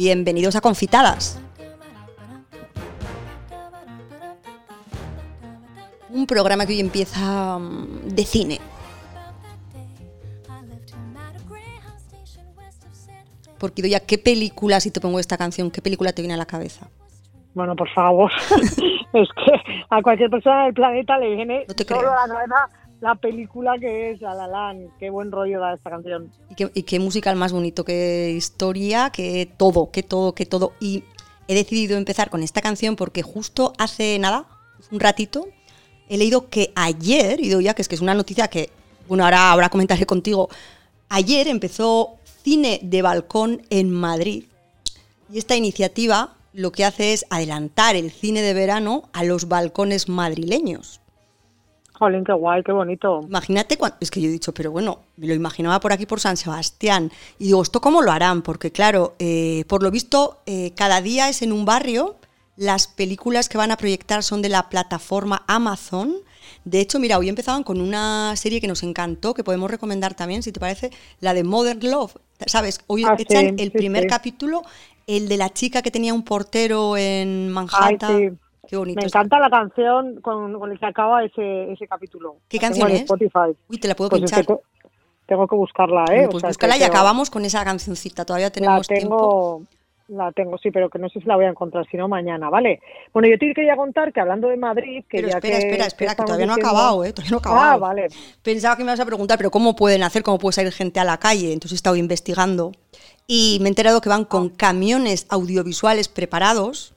Bienvenidos a Confitadas. Un programa que hoy empieza mm, de cine. Porque ya, ¿qué película, si te pongo esta canción, qué película te viene a la cabeza? Bueno, por favor. es que a cualquier persona del planeta le viene No te solo creo. a la cabeza la película que es La La Land. Qué buen rollo da esta canción. Y qué, musical más bonito, qué historia, qué todo, qué todo, qué todo. Y he decidido empezar con esta canción porque justo hace nada, un ratito, he leído que ayer, y ya que es que es una noticia que, bueno, ahora, ahora comentaré contigo, ayer empezó Cine de Balcón en Madrid. Y esta iniciativa lo que hace es adelantar el cine de verano a los balcones madrileños. Jolín, qué guay, qué bonito. Imagínate, cuan- es que yo he dicho, pero bueno, me lo imaginaba por aquí, por San Sebastián. Y digo, ¿esto cómo lo harán? Porque claro, eh, por lo visto, eh, cada día es en un barrio. Las películas que van a proyectar son de la plataforma Amazon. De hecho, mira, hoy empezaban con una serie que nos encantó, que podemos recomendar también, si te parece, la de Modern Love. ¿Sabes? Hoy Ah, echan sí, el sí, primer sí. capítulo, el de la chica que tenía un portero en Manhattan. Ay, sí. Qué bonito. Me está. encanta la canción con, con la que acaba ese, ese capítulo. ¿Qué La canción es? Spotify. Uy, te la puedo Pues es pinchar. que te- tengo que buscarla, ¿eh? O pues sea, búscala y acabamos con esa cancioncita. Todavía La tenemos tiempo. tengo, la tengo, sí, pero que no sé si la voy a encontrar, si no mañana, ¿vale? Bueno, yo te quería contar que hablando de Madrid, que Pero ya espera, que, espera, espera, que todavía no ha acabado, ¿eh? Todavía no ha acabado. Ah, vale. Pensaba que me ibas a preguntar, pero ¿cómo pueden hacer? ¿Cómo puede salir gente a la calle? Entonces he estado investigando y me he enterado que van con camiones audiovisuales preparados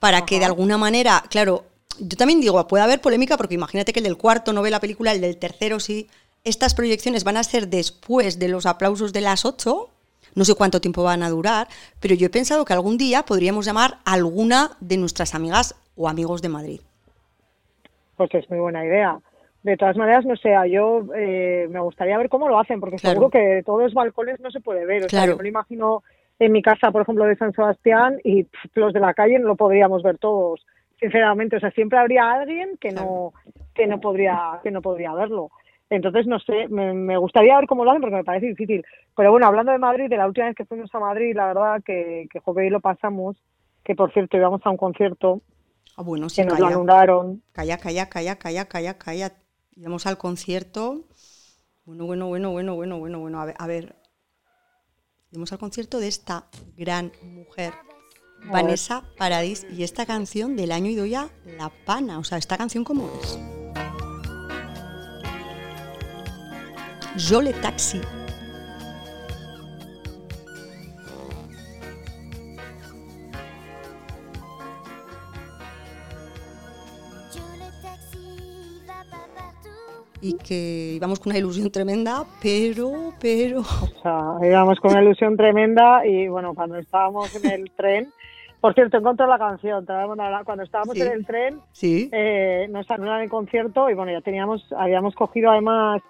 para que de alguna manera, claro, yo también digo, puede haber polémica porque imagínate que el del cuarto no ve la película, el del tercero sí. Estas proyecciones van a ser después de los aplausos de las 8. No sé cuánto tiempo van a durar, pero yo he pensado que algún día podríamos llamar a alguna de nuestras amigas o amigos de Madrid. Pues es muy buena idea. De todas maneras, no sé, yo eh, me gustaría ver cómo lo hacen, porque Claro. seguro que de todos los balcones no se puede ver. O sea, Claro. yo me lo imagino en mi casa, por ejemplo, de San Sebastián, y pff, los de la calle no lo podríamos ver todos, sinceramente. O sea, siempre habría alguien que no, que no podría, que no podría verlo. Entonces, no sé, me, me gustaría ver cómo lo hacen porque me parece difícil. Pero bueno, hablando de Madrid, de la última vez que fuimos a Madrid, la verdad que, que y lo pasamos, que por cierto íbamos a un concierto, Ah, bueno, sí, que nos lo calla. anularon, Calla, calla, calla, calla, calla, calla. Íbamos al concierto. Bueno, bueno, bueno, bueno, bueno, bueno, bueno. A ver, a ver. Íbamos al concierto de esta gran mujer. Vanessa Paradis, y esta canción del año Idoya, La Pana. O sea, ¿esta canción cómo es? Jole Taxi. Y que íbamos con una ilusión tremenda, pero, pero... O sea, íbamos con una ilusión tremenda y bueno, cuando estábamos en el tren, por cierto, encontré la canción, cuando estábamos Sí. en el tren, Sí. eh, nos anulan el concierto y bueno, ya teníamos, habíamos cogido además,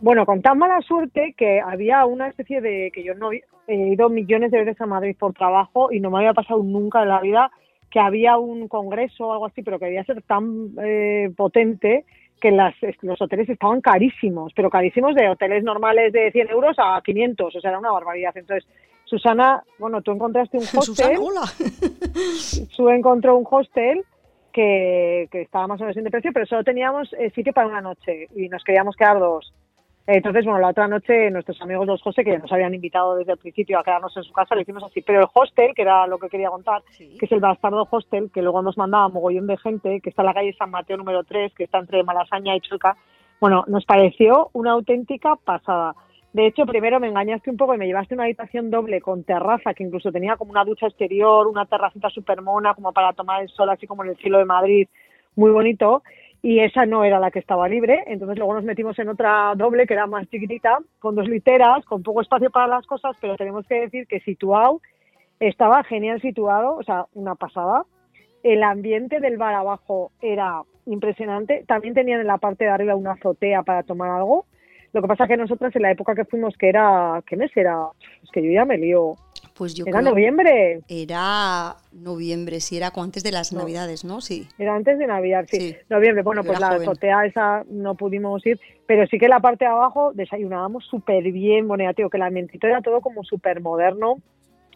bueno, con tan mala suerte que había una especie de, que yo no he he ido millones de veces a Madrid por trabajo y no me había pasado nunca en la vida que había un congreso o algo así, pero que debía ser tan eh, potente que las, los hoteles estaban carísimos, pero carísimos de hoteles normales de 100 euros a 500, o sea, era una barbaridad. Entonces, Susana, bueno, tú encontraste un hostel, Susana, hola. tú encontró un hostel que, que estaba más o menos en de precio, pero solo teníamos eh, sitio para una noche y nos queríamos quedar dos. Entonces, bueno, la otra noche nuestros amigos los José, que ya nos habían invitado desde el principio a quedarnos en su casa, lo hicimos así. Pero el hostel, que era lo que quería contar, Sí. que es el Bastardo Hostel, que luego nos mandaba mogollón de gente, que está en la calle San Mateo número 3, que está entre Malasaña y Chueca. Bueno, nos pareció una auténtica pasada. De hecho, primero me engañaste un poco y me llevaste a una habitación doble con terraza, que incluso tenía como una ducha exterior, una terracita super mona, como para tomar el sol, así como en el cielo de Madrid, muy bonito. Y esa no era la que estaba libre. Entonces luego nos metimos en otra doble, que era más chiquitita, con dos literas, con poco espacio para las cosas, pero tenemos que decir que situado, estaba genial situado, o sea, una pasada. El ambiente del bar abajo era impresionante. También tenían en la parte de arriba una azotea para tomar algo. Lo que pasa que nosotros en la época que fuimos, que era, ¿qué mes era? Es que yo ya me lío. Pues yo Era creo- noviembre, Era noviembre, sí, era antes de las No. navidades, ¿no? Sí. era antes de Navidad, sí. Sí. Noviembre, bueno, Yo pues la joven. azotea esa no pudimos ir, pero sí que la parte de abajo desayunábamos súper bien, bueno, ya digo que el ambientito era todo como súper moderno,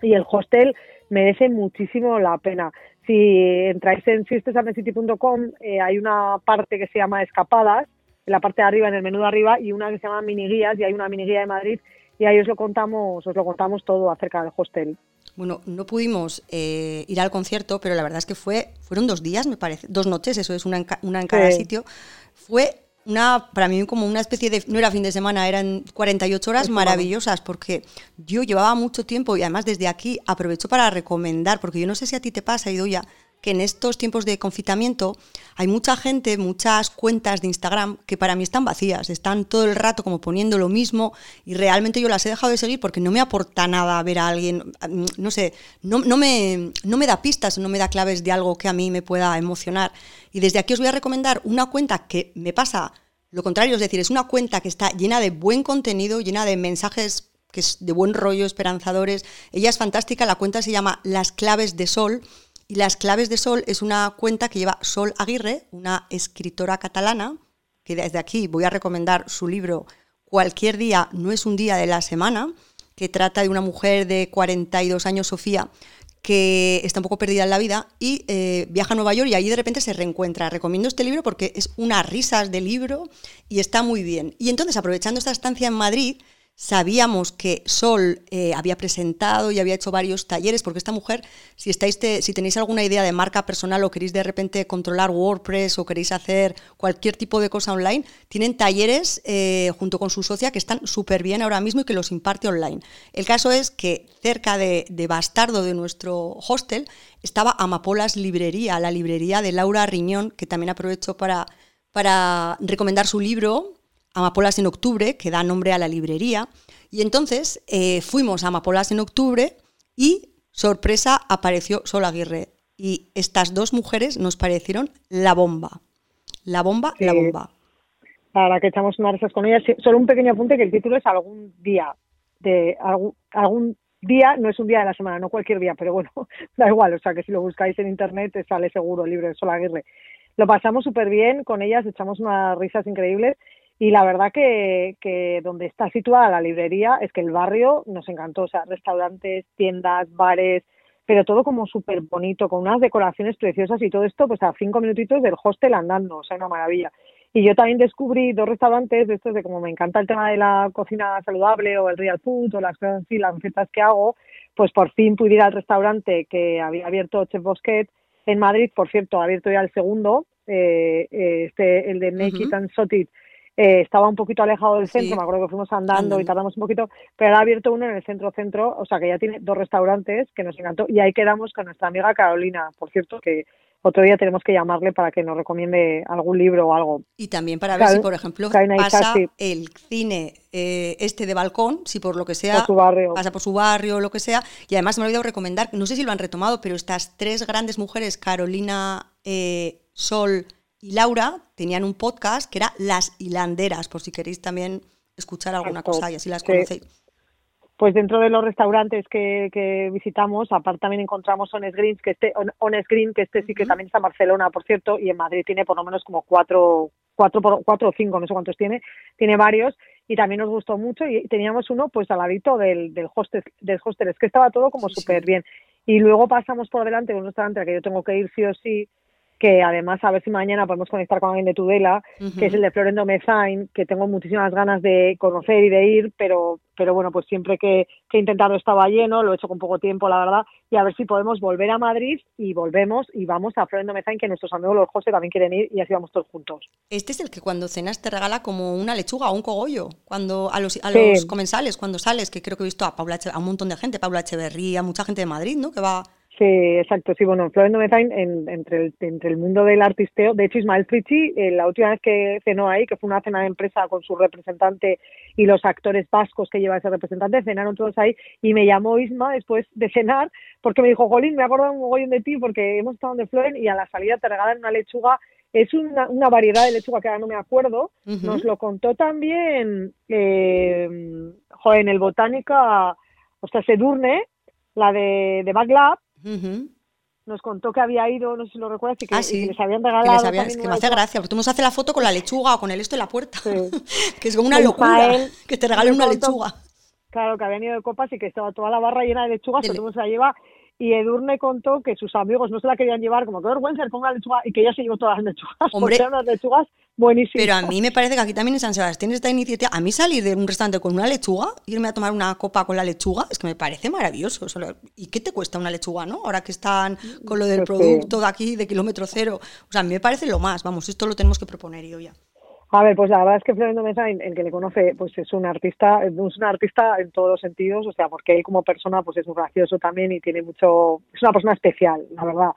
y el hostel merece muchísimo la pena. Si entráis en siestesamecity.com eh, hay una parte que se llama escapadas, en la parte de arriba, en el menú de arriba, y una que se llama mini guías, y hay una mini guía de Madrid, y ahí os lo contamos, os lo contamos todo acerca del hostel. Bueno, no pudimos eh, ir al concierto, pero la verdad es que fue, fueron dos días, me parece, dos noches, eso es una en, una en cada sitio. Fue una, para mí como una especie de, no era fin de semana, eran 48 horas maravillosas, porque yo llevaba mucho tiempo y además desde aquí aprovecho para recomendar, porque yo no sé si a ti te pasa, Idoya, que en estos tiempos de confitamiento hay mucha gente, muchas cuentas de Instagram que para mí están vacías, están todo el rato como poniendo lo mismo y realmente yo las he dejado de seguir porque no me aporta nada ver a alguien, no sé, no, no, me, no me da pistas, no me da claves de algo que a mí me pueda emocionar. Y desde aquí os voy a recomendar una cuenta que me pasa lo contrario, es decir, es una cuenta que está llena de buen contenido, llena de mensajes que es de buen rollo, esperanzadores. Ella es fantástica, la cuenta se llama Las Claves de Sol y Las Claves de Sol es una cuenta que lleva Sol Aguirre, una escritora catalana, que desde aquí voy a recomendar su libro Cualquier día no es un día de la semana, que trata de una mujer de 42 años, Sofía, que está un poco perdida en la vida y eh, viaja a Nueva York y allí de repente se reencuentra. Recomiendo este libro porque es unas risas de libro y está muy bien. Y entonces, aprovechando esta estancia en Madrid, Sabíamos que Sol eh, había presentado y había hecho varios talleres, porque esta mujer, si, estáis si tenéis alguna idea de marca personal o queréis de repente controlar WordPress o queréis hacer cualquier tipo de cosa online, tienen talleres eh, junto con su socia que están súper bien ahora mismo y que los imparte online. El caso es que cerca de, Bastardo, de nuestro hostel, estaba Amapolas Librería, la librería de Laura Riñón, que también aprovecho para recomendar su libro, Amapolas en octubre, que da nombre a la librería. Y entonces eh, fuimos a Amapolas en octubre y, sorpresa, apareció Sol Aguirre. Y estas dos mujeres nos parecieron la bomba. La bomba, la bomba. Para que echamos unas risas con ellas. Solo un pequeño apunte que el título es algún día. De algún, algún día, no es un día de la semana, no cualquier día, pero bueno, da igual. O sea que si lo buscáis en internet sale seguro el libro de Sol Aguirre. Lo pasamos súper bien con ellas, echamos unas risas increíbles y la verdad que, que donde está situada la librería es que el barrio nos encantó, o sea, restaurantes, tiendas, bares, pero todo como súper bonito, con unas decoraciones preciosas y todo esto pues a cinco minutitos del hostel andando, o sea, una maravilla. Y yo también descubrí dos restaurantes de estos de como me encanta el tema de la cocina saludable o el real food o las cosas así, las recetas que hago, pues por fin pude ir al restaurante que había abierto Chef Bosquet en Madrid, por cierto, ha abierto ya el segundo, eh, eh este, el de Naked and Sotit, eh, estaba un poquito alejado del centro, me acuerdo que fuimos andando y tardamos un poquito, pero ha abierto uno en el centro-centro, o sea que ya tiene dos restaurantes que nos encantó y ahí quedamos con nuestra amiga Carolina, por cierto, que otro día tenemos que llamarle para que nos recomiende algún libro o algo. Y también para ver si, por ejemplo, pasa el cine eh, este de balcón, si por lo que sea pasa por su barrio o lo que sea. Y además me he olvidado recomendar, no sé si lo han retomado, pero estas tres grandes mujeres, Carolina, eh, Sol y Laura tenían un podcast que era Las Hilanderas, por si queréis también escuchar alguna cosa y así las conocéis. Pues dentro de los restaurantes que, visitamos, aparte también encontramos Honest Greens, que este, Honest Green, que este sí que también está en Barcelona, por cierto, y en Madrid tiene por lo menos como cuatro, cuatro, cuatro o cinco, no sé cuántos tiene, tiene varios, y también nos gustó mucho, y teníamos uno pues al ladito del, del hostel, del hostel, es que estaba todo como súper bien. Y luego pasamos por delante de un restaurante al que yo tengo que ir sí o sí, que además a ver si mañana podemos conectar con alguien de Tudela, que es el de Florendo Mezain, que tengo muchísimas ganas de conocer y de ir, pero, pero bueno, pues siempre que, he intentado estaba lleno, lo he hecho con poco tiempo, la verdad, y a ver si podemos volver a Madrid y volvemos y vamos a Florendo Mezain, que nuestros amigos los José también quieren ir y así vamos todos juntos. Este es el que cuando cenas te regala como una lechuga o un cogollo, cuando a los, a los comensales, cuando sales, que creo que he visto a, Paula, a un montón de gente, Paula Echeverría, mucha gente de Madrid, ¿no? Que va Sí, exacto. Sí, bueno, Florendo Mezain, en, entre, el, entre el mundo del artisteo, de hecho Ismael Frichi, eh, la última vez que cenó ahí, que fue una cena de empresa con su representante y los actores vascos que lleva ese representante, cenaron todos ahí y me llamó Isma después de cenar porque me dijo, Jolín, me he acordado un mogollón de ti porque hemos estado en Floren y a la salida te regalan una lechuga es una, una, variedad de lechuga que ahora no me acuerdo. Nos lo contó también eh, joder, en el Botánica, o sea, Sedurne, la de, de Backlab, nos contó que había ido, no sé si lo recuerdas, y que, ah, les habían regalado. Que, es que me hace gracia, porque tú nos hace la foto con la lechuga o con el esto en la puerta, que es como una locura, que te regalen una lechuga. claro, que habían ido de copas y que estaba toda la barra llena de lechugas, todo el mundo se la lleva y Edurne contó que sus amigos no se la querían llevar, como que vergüenza, ponga lechuga, y que ella se llevó todas las lechugas, Hombre, porque eran unas lechugas buenísimas. Pero a mí me parece que aquí también en San Sebastián esta iniciativa, a mí salir de un restaurante con una lechuga, irme a tomar una copa con la lechuga, es que me parece maravilloso. ¿Y qué te cuesta una lechuga, no? Ahora que están con lo del pues producto de aquí, de kilómetro cero. O sea, a mí me parece lo más, vamos, esto lo tenemos que proponer yo ya. A ver, pues la verdad es que Florendo Mesa, el que le conoce, pues es un artista, es un artista en todos los sentidos, o sea, porque él como persona, pues es muy gracioso también y tiene mucho, es una persona especial, la verdad.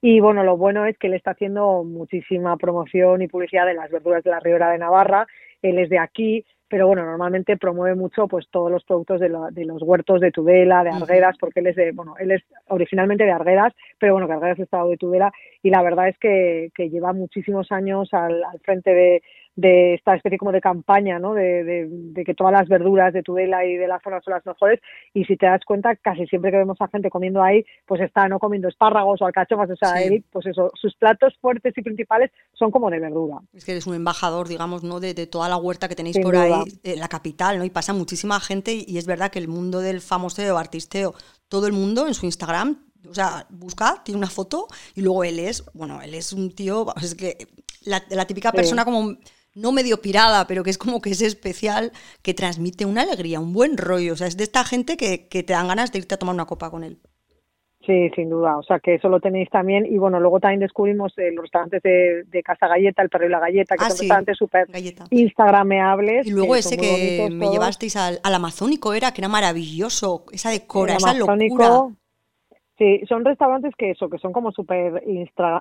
Y bueno, lo bueno es que él está haciendo muchísima promoción y publicidad de las verduras de la Ribera de Navarra. Él es de aquí, pero bueno, normalmente promueve mucho pues todos los productos de, los huertos de Tudela, de Arguedas, porque él es de, bueno, él es originalmente de Arguedas, pero bueno, que Arguedas es estado de Tudela y la verdad es que, que lleva muchísimos años al frente de, de esta especie como de campaña, ¿no? De, de, que todas las verduras de Tudela y de la zona son las mejores y si te das cuenta casi siempre que vemos a gente comiendo ahí pues está no comiendo espárragos o alcachofas, o sea, él, pues eso, sus platos fuertes y principales son como de verdura. Es que eres un embajador, digamos, ¿no? De, toda la huerta que tenéis por ahí, la capital, ¿no? Y pasa muchísima gente y, es verdad que el mundo del famoseo, artisteo, todo el mundo en su Instagram o sea, busca, tiene una foto y luego él es, bueno, él es un tío, es que la, la típica persona como no medio pirada, pero que es como que es especial, que transmite una alegría, un buen rollo. O sea, es de esta gente que, que te dan ganas de irte a tomar una copa con él. Sí, sin duda. O sea, que eso lo tenéis también. Y bueno, luego también descubrimos eh, los restaurantes de, Casa Galleta, el Perro y la Galleta, que ah, son restaurantes súper instagrameables. Y luego ese que me llevasteis al, amazónico era, que era maravilloso, esa decora, esa locura. Sí, son restaurantes que eso, que son como súper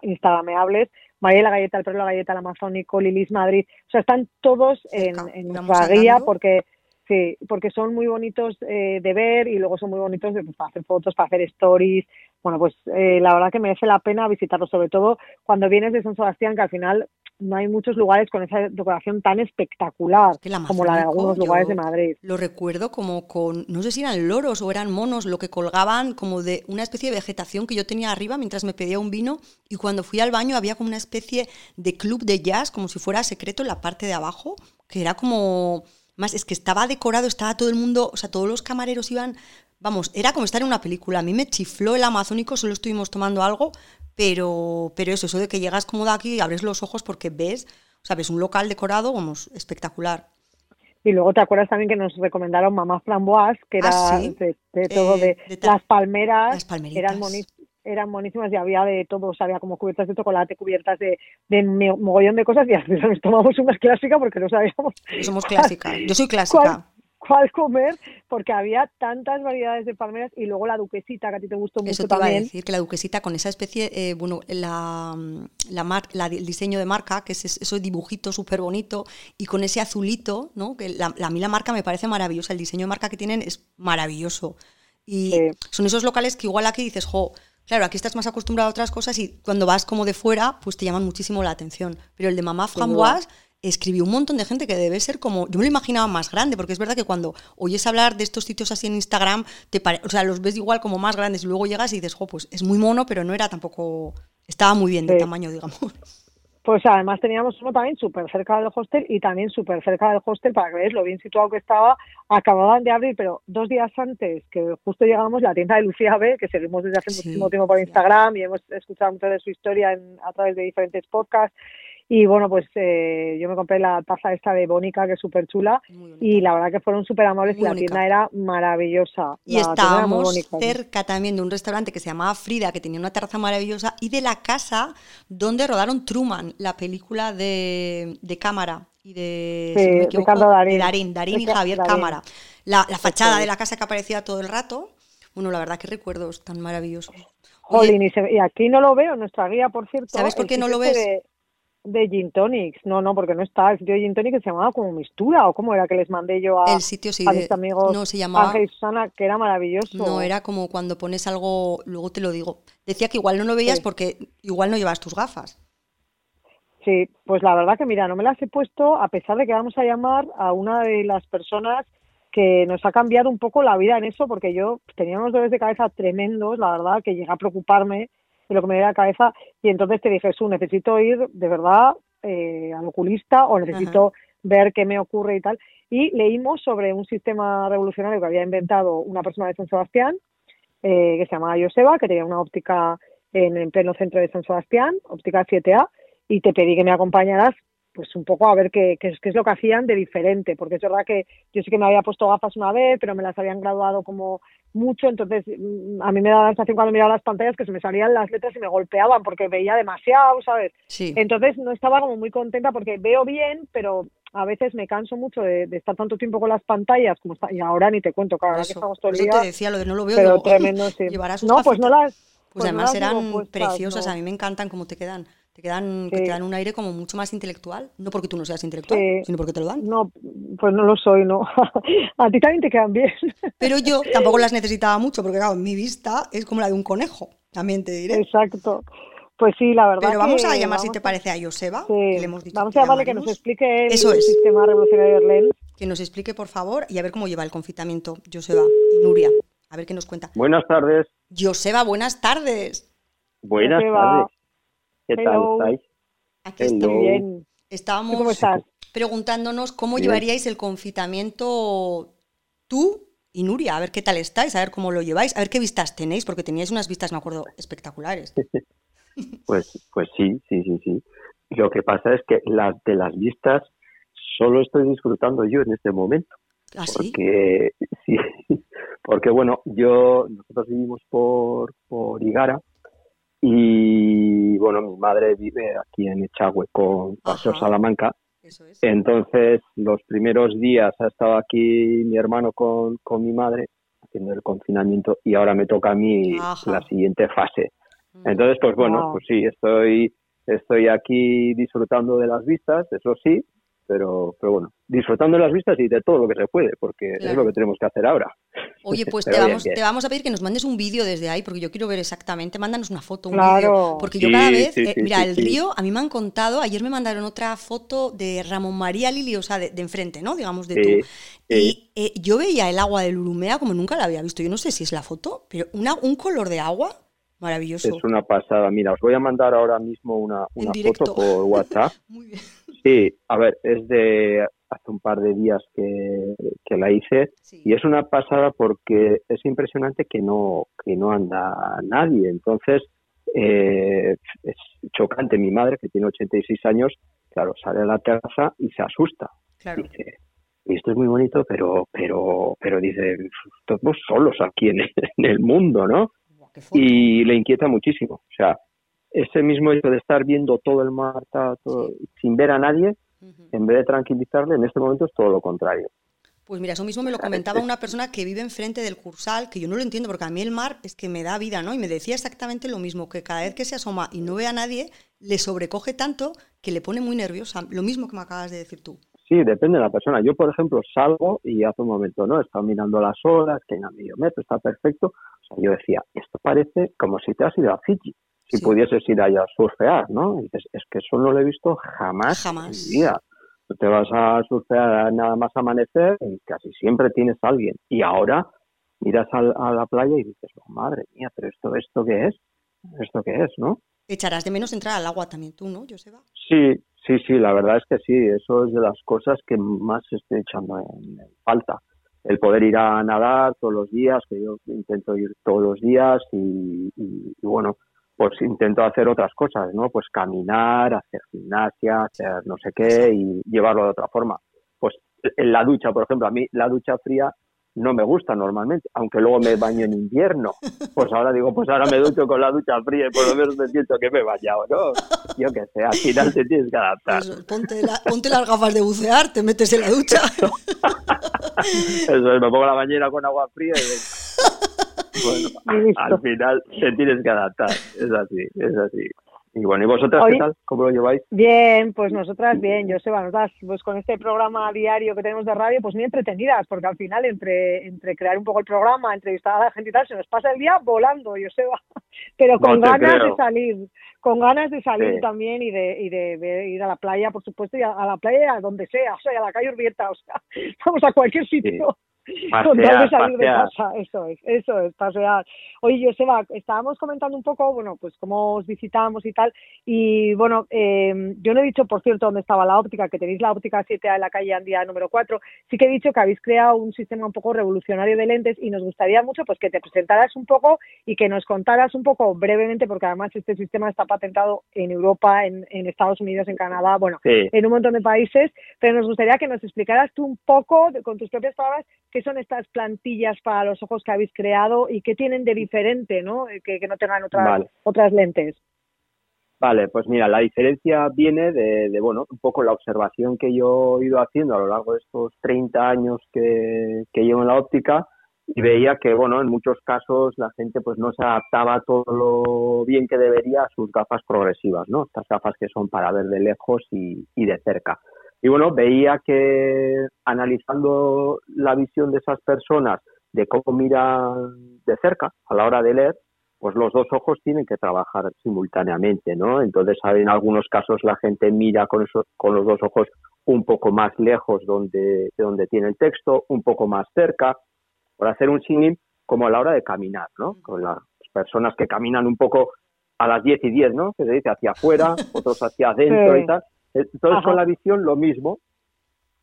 instagrameables. María la Galleta, el Perro la Galleta, el Amazónico, Lilis Madrid, o sea, están todos en, en nuestra guía porque sí, porque son muy bonitos eh, de ver y luego son muy bonitos de, pues, para hacer fotos, para hacer stories. Bueno, pues eh, la verdad que merece la pena visitarlos, sobre todo cuando vienes de San Sebastián, que al final no hay muchos lugares con esa decoración tan espectacular como la de algunos lugares de Madrid. Lo recuerdo como con, no sé si eran loros o eran monos, lo que colgaban como de una especie de vegetación que yo tenía arriba mientras me pedía un vino y cuando fui al baño había como una especie de club de jazz, como si fuera secreto en la parte de abajo, que era como, más, es que estaba decorado, estaba todo el mundo, o sea, todos los camareros iban vamos, era como estar en una película. A mí me chifló el amazónico, solo estuvimos tomando algo, pero, pero eso, eso de que llegas como de aquí y abres los ojos porque ves, ves un local decorado, vamos, espectacular. Y luego te acuerdas también que nos recomendaron Mamá Framboise, que era ah, de, todo, de, eh, las palmeras, las eran, eran buenísimas y había de todo, o sea, había como cubiertas de chocolate, cubiertas de, de mogollón de cosas y al final nos tomamos unas clásicas porque no sabíamos. Somos clásicas, yo soy clásica cuál comer porque había tantas variedades de palmeras y luego la duquesita que a ti te gustó mucho Eso te también. Iba a decir que la duquesita con esa especie, eh, bueno, la, la, el diseño de marca, que es ese dibujito súper bonito y con ese azulito, ¿no? Que la, a mí la marca me parece maravillosa, el diseño de marca que tienen es maravilloso. Y son esos locales que igual aquí dices, jo, Claro, aquí estás más acostumbrado a otras cosas y cuando vas como de fuera, pues te llaman muchísimo la atención. Pero el de Mamá Framboise escribió un montón de gente que debe ser como, yo me lo imaginaba más grande, porque es verdad que cuando oyes hablar de estos sitios así en Instagram, te o sea, los ves igual como más grandes y luego llegas y dices, jo, pues es muy mono, pero no era tampoco, estaba muy bien de tamaño, digamos. Pues además teníamos uno también súper cerca del hostel y también súper cerca del hostel para que veáis lo bien situado que estaba. Acababan de abrir, pero dos días antes que justo llegamos, la tienda de Lucía B, que seguimos desde hace muchísimo tiempo por Instagram y hemos escuchado mucho de su historia a través de diferentes podcasts y bueno, pues eh, yo me compré la taza esta de Bónica, que es súper chula, y la verdad que fueron súper amables y la tienda era maravillosa. Y estábamos cerca también de un restaurante que se llamaba Frida, que tenía una terraza maravillosa, y de la casa donde rodaron Truman, la película de, cámara y de, Darín. Darín, y Javier Cámara. La, fachada de la casa que aparecía todo el rato. Bueno, la verdad que recuerdos tan maravillosos. Jolín, y, aquí no lo veo, nuestra guía, por cierto. ¿Sabes por qué no lo ves? de Gin Tonics. No, no, porque no está. El sitio de Gin Tonics se llamaba como Mistura, o cómo era que les mandé yo a, el sitio, sí, a mis amigos no, se llamaba, Ángel y Susana, que era maravilloso. No, era como cuando pones algo, luego te lo digo. Decía que igual no lo veías porque igual no llevas tus gafas. Sí, pues la verdad que mira, no me las he puesto a pesar de que vamos a llamar a una de las personas que nos ha cambiado un poco la vida en eso, porque yo tenía unos dolores de cabeza tremendos, la verdad, que llega a preocuparme de lo que me dio la cabeza y entonces te dije, Su, necesito ir de verdad eh, al oculista o necesito ver qué me ocurre y tal. Y leímos sobre un sistema revolucionario que había inventado una persona de San Sebastián, eh, que se llamaba Joseba, que tenía una óptica en, en pleno centro de San Sebastián, óptica 7A, y te pedí que me acompañaras pues un poco a ver qué, qué, es lo que hacían de diferente, porque es verdad que yo sí que me había puesto gafas una vez, pero me las habían graduado como mucho, entonces mm, a mí me da la sensación cuando miraba las pantallas que se me salían las letras y me golpeaban porque veía demasiado, ¿sabes? Sí. Entonces no estaba como muy contenta porque veo bien, pero a veces me canso mucho de, de estar tanto tiempo con las pantallas como está, y ahora ni te cuento, claro, ahora que estamos todo el día, te decía, lo de no lo veo. pero digo, tremendo, sí. No, pues no las... Pues, no además eran preciosas, no. a mí me encantan cómo te quedan. Te quedan, Sí. te dan un aire como mucho más intelectual, no porque tú no seas intelectual, Sí. sino porque te lo dan. No, pues no lo soy, no. a ti también te quedan bien. Pero yo tampoco las necesitaba mucho, porque claro, mi vista es como la de un conejo, también te diré. Exacto. Pues sí, la verdad Pero vamos que a llamar, si te parece, a Joseba, Sí, que le hemos dicho vamos que a llamarle que nos explique el Eso es. sistema revolucionario de Lens. que nos explique, por favor, y a ver cómo lleva el confinamiento Joseba y Nuria. A ver qué nos cuenta. Buenas tardes. Joseba, buenas tardes. Buenas ¿Qué va? tardes. ¿Qué Hello. tal estáis? Aquí Hello. estamos. Bien. Estábamos ¿Tú cómo estás? preguntándonos cómo Bien. llevaríais el confinamiento tú y Nuria, a ver qué tal estáis, a ver cómo lo lleváis, a ver qué vistas tenéis, porque teníais unas vistas, me acuerdo, espectaculares. Pues, pues sí, sí, sí, sí. Lo que pasa es que las de las vistas solo estoy disfrutando yo en este momento. ¿Ah, sí? Porque, sí, porque bueno, yo, nosotros vivimos por, por Igara y bueno, mi madre vive aquí en Echagüe con Paseo Ajá. Salamanca. Eso es. Entonces, los primeros días ha estado aquí mi hermano con, con mi madre haciendo el confinamiento y ahora me toca a mí Ajá. la siguiente fase. Mm. Entonces, pues bueno, Wow. pues sí, estoy, estoy aquí disfrutando de las vistas, eso sí, pero, pero bueno, disfrutando de las vistas y de todo lo que se puede, porque es lo que tenemos que hacer ahora. Oye, pues te vamos, bien. te vamos a pedir que nos mandes un vídeo desde ahí, porque yo quiero ver exactamente, mándanos una foto, un Claro. vídeo. Porque yo Sí, cada vez, sí, eh, sí, mira, sí, el sí. río, a mí me han contado, ayer me mandaron otra foto de Ramón María Lili, o sea, de, de enfrente, ¿no? Digamos, de Sí, tú. sí. Y eh, yo veía el agua del Urumea como nunca la había visto. Yo no sé si es la foto, pero una, un color de agua maravilloso. Es una pasada. Mira, os voy a mandar ahora mismo una, una foto por WhatsApp. Muy bien. Sí, a ver, es de hace un par de días que, que la hice Sí. y es una pasada porque es impresionante que no que no anda nadie. Entonces eh, es chocante. Mi madre que tiene 86 años, claro, sale a la terraza y se asusta. Claro. Dice, esto es muy bonito, pero pero pero dice, estamos solos aquí en el, en el mundo, ¿no? Y le inquieta muchísimo. O sea, ese mismo hecho de estar viendo todo el mar todo- sin ver a nadie, en vez de tranquilizarle, en este momento es todo lo contrario. Pues mira, eso mismo me lo comentaba una persona que vive enfrente del Cursal, que yo no lo entiendo, porque a mí el mar es que me da vida, ¿no? Y me decía exactamente lo mismo, que cada vez que se asoma y no ve a nadie, le sobrecoge tanto que le pone muy nerviosa. Lo mismo que me acabas de decir tú. Sí, depende de la persona. Yo, por ejemplo, salgo y hace un momento, ¿no? Estaba mirando las horas, que en a medio metro está perfecto. O sea, yo decía, esto parece como si te has ido a Fiji, si Sí. pudieses ir allá a surfear, ¿no? Y dices, es que eso no lo he visto jamás, Jamás. en. Tú te vas a surfear nada más amanecer y casi siempre tienes a alguien. Y ahora miras al- a, la playa y dices, oh, madre mía, pero esto, ¿esto qué es? ¿Esto qué es, no? Echarás de menos entrar al agua también tú, ¿no, Joseba? Sí, sí, sí, la verdad es que sí, eso es de las cosas que más estoy echando en, en falta. El poder ir a nadar todos los días, que yo intento ir todos los días y, y- y bueno, pues intento hacer otras cosas, ¿no? Pues caminar, hacer gimnasia, hacer no sé qué y llevarlo de otra forma. Pues en la ducha, por ejemplo, a mí la ducha fría no me gusta normalmente, aunque luego me baño en invierno. Pues ahora digo, pues ahora me ducho con la ducha fría y por lo menos me siento que me he bañado, ¿no? Yo qué sé, al final te tienes que adaptar. Pues ponte, la- ponte las gafas de bucear, te metes en la ducha. Eso es, me pongo la bañera con agua fría y bueno, Y listo. al final te tienes que adaptar. Es así, es así. Y bueno, ¿y vosotras qué tal? ¿Cómo lo lleváis? Bien, pues nosotras bien, Joseba, nosotras pues con este programa diario que tenemos de radio, pues muy entretenidas, porque al final entre, entre crear un poco el programa, entrevistar a la gente y tal, se nos pasa el día volando, Joseba, pero con No ganas creo. de salir, con ganas de salir Sí. también y de, y de, ir a la playa, por supuesto, y a, a la playa a donde sea, o sea, a la calle Urbieta, o sea, vamos a cualquier sitio. con tal de salir de casa, eso es, eso es, pasear. Oye, Joseba, estábamos comentando un poco, bueno, pues cómo os visitamos y tal, y bueno, eh, yo no he dicho, por cierto, dónde estaba la óptica, que tenéis la óptica 7A en la calle Andía número 4, sí que he dicho que habéis creado un sistema un poco revolucionario de lentes y nos gustaría mucho pues que te presentaras un poco y que nos contaras un poco brevemente, porque además este sistema está patentado en Europa, en, Estados Unidos, en Canadá, bueno, en un montón de países, pero nos gustaría que nos explicaras tú un poco, con tus propias palabras, qué son estas plantillas para los ojos que habéis creado y qué tienen de diferente, ¿no? Que, no tengan otras, otras lentes. Vale, pues mira, la diferencia viene de, bueno, un poco la observación que yo he ido haciendo a lo largo de estos 30 años que, que llevo en la óptica y veía que, bueno, en muchos casos la gente pues no se adaptaba todo lo bien que debería a sus gafas progresivas, ¿no? Estas gafas que son para ver de lejos y, y de cerca. Y bueno, veía que analizando la visión de esas personas de cómo miran de cerca a la hora de leer, pues los dos ojos tienen que trabajar simultáneamente, ¿no? Entonces, en algunos casos la gente mira con, con los dos ojos un poco más lejos donde, de donde tiene el texto, un poco más cerca, por hacer un símil como a la hora de caminar, ¿no? Con las personas que caminan un poco a las 10 y 10, ¿no? Que se dice hacia afuera, otros hacia adentro y tal. Entonces, con la visión lo mismo,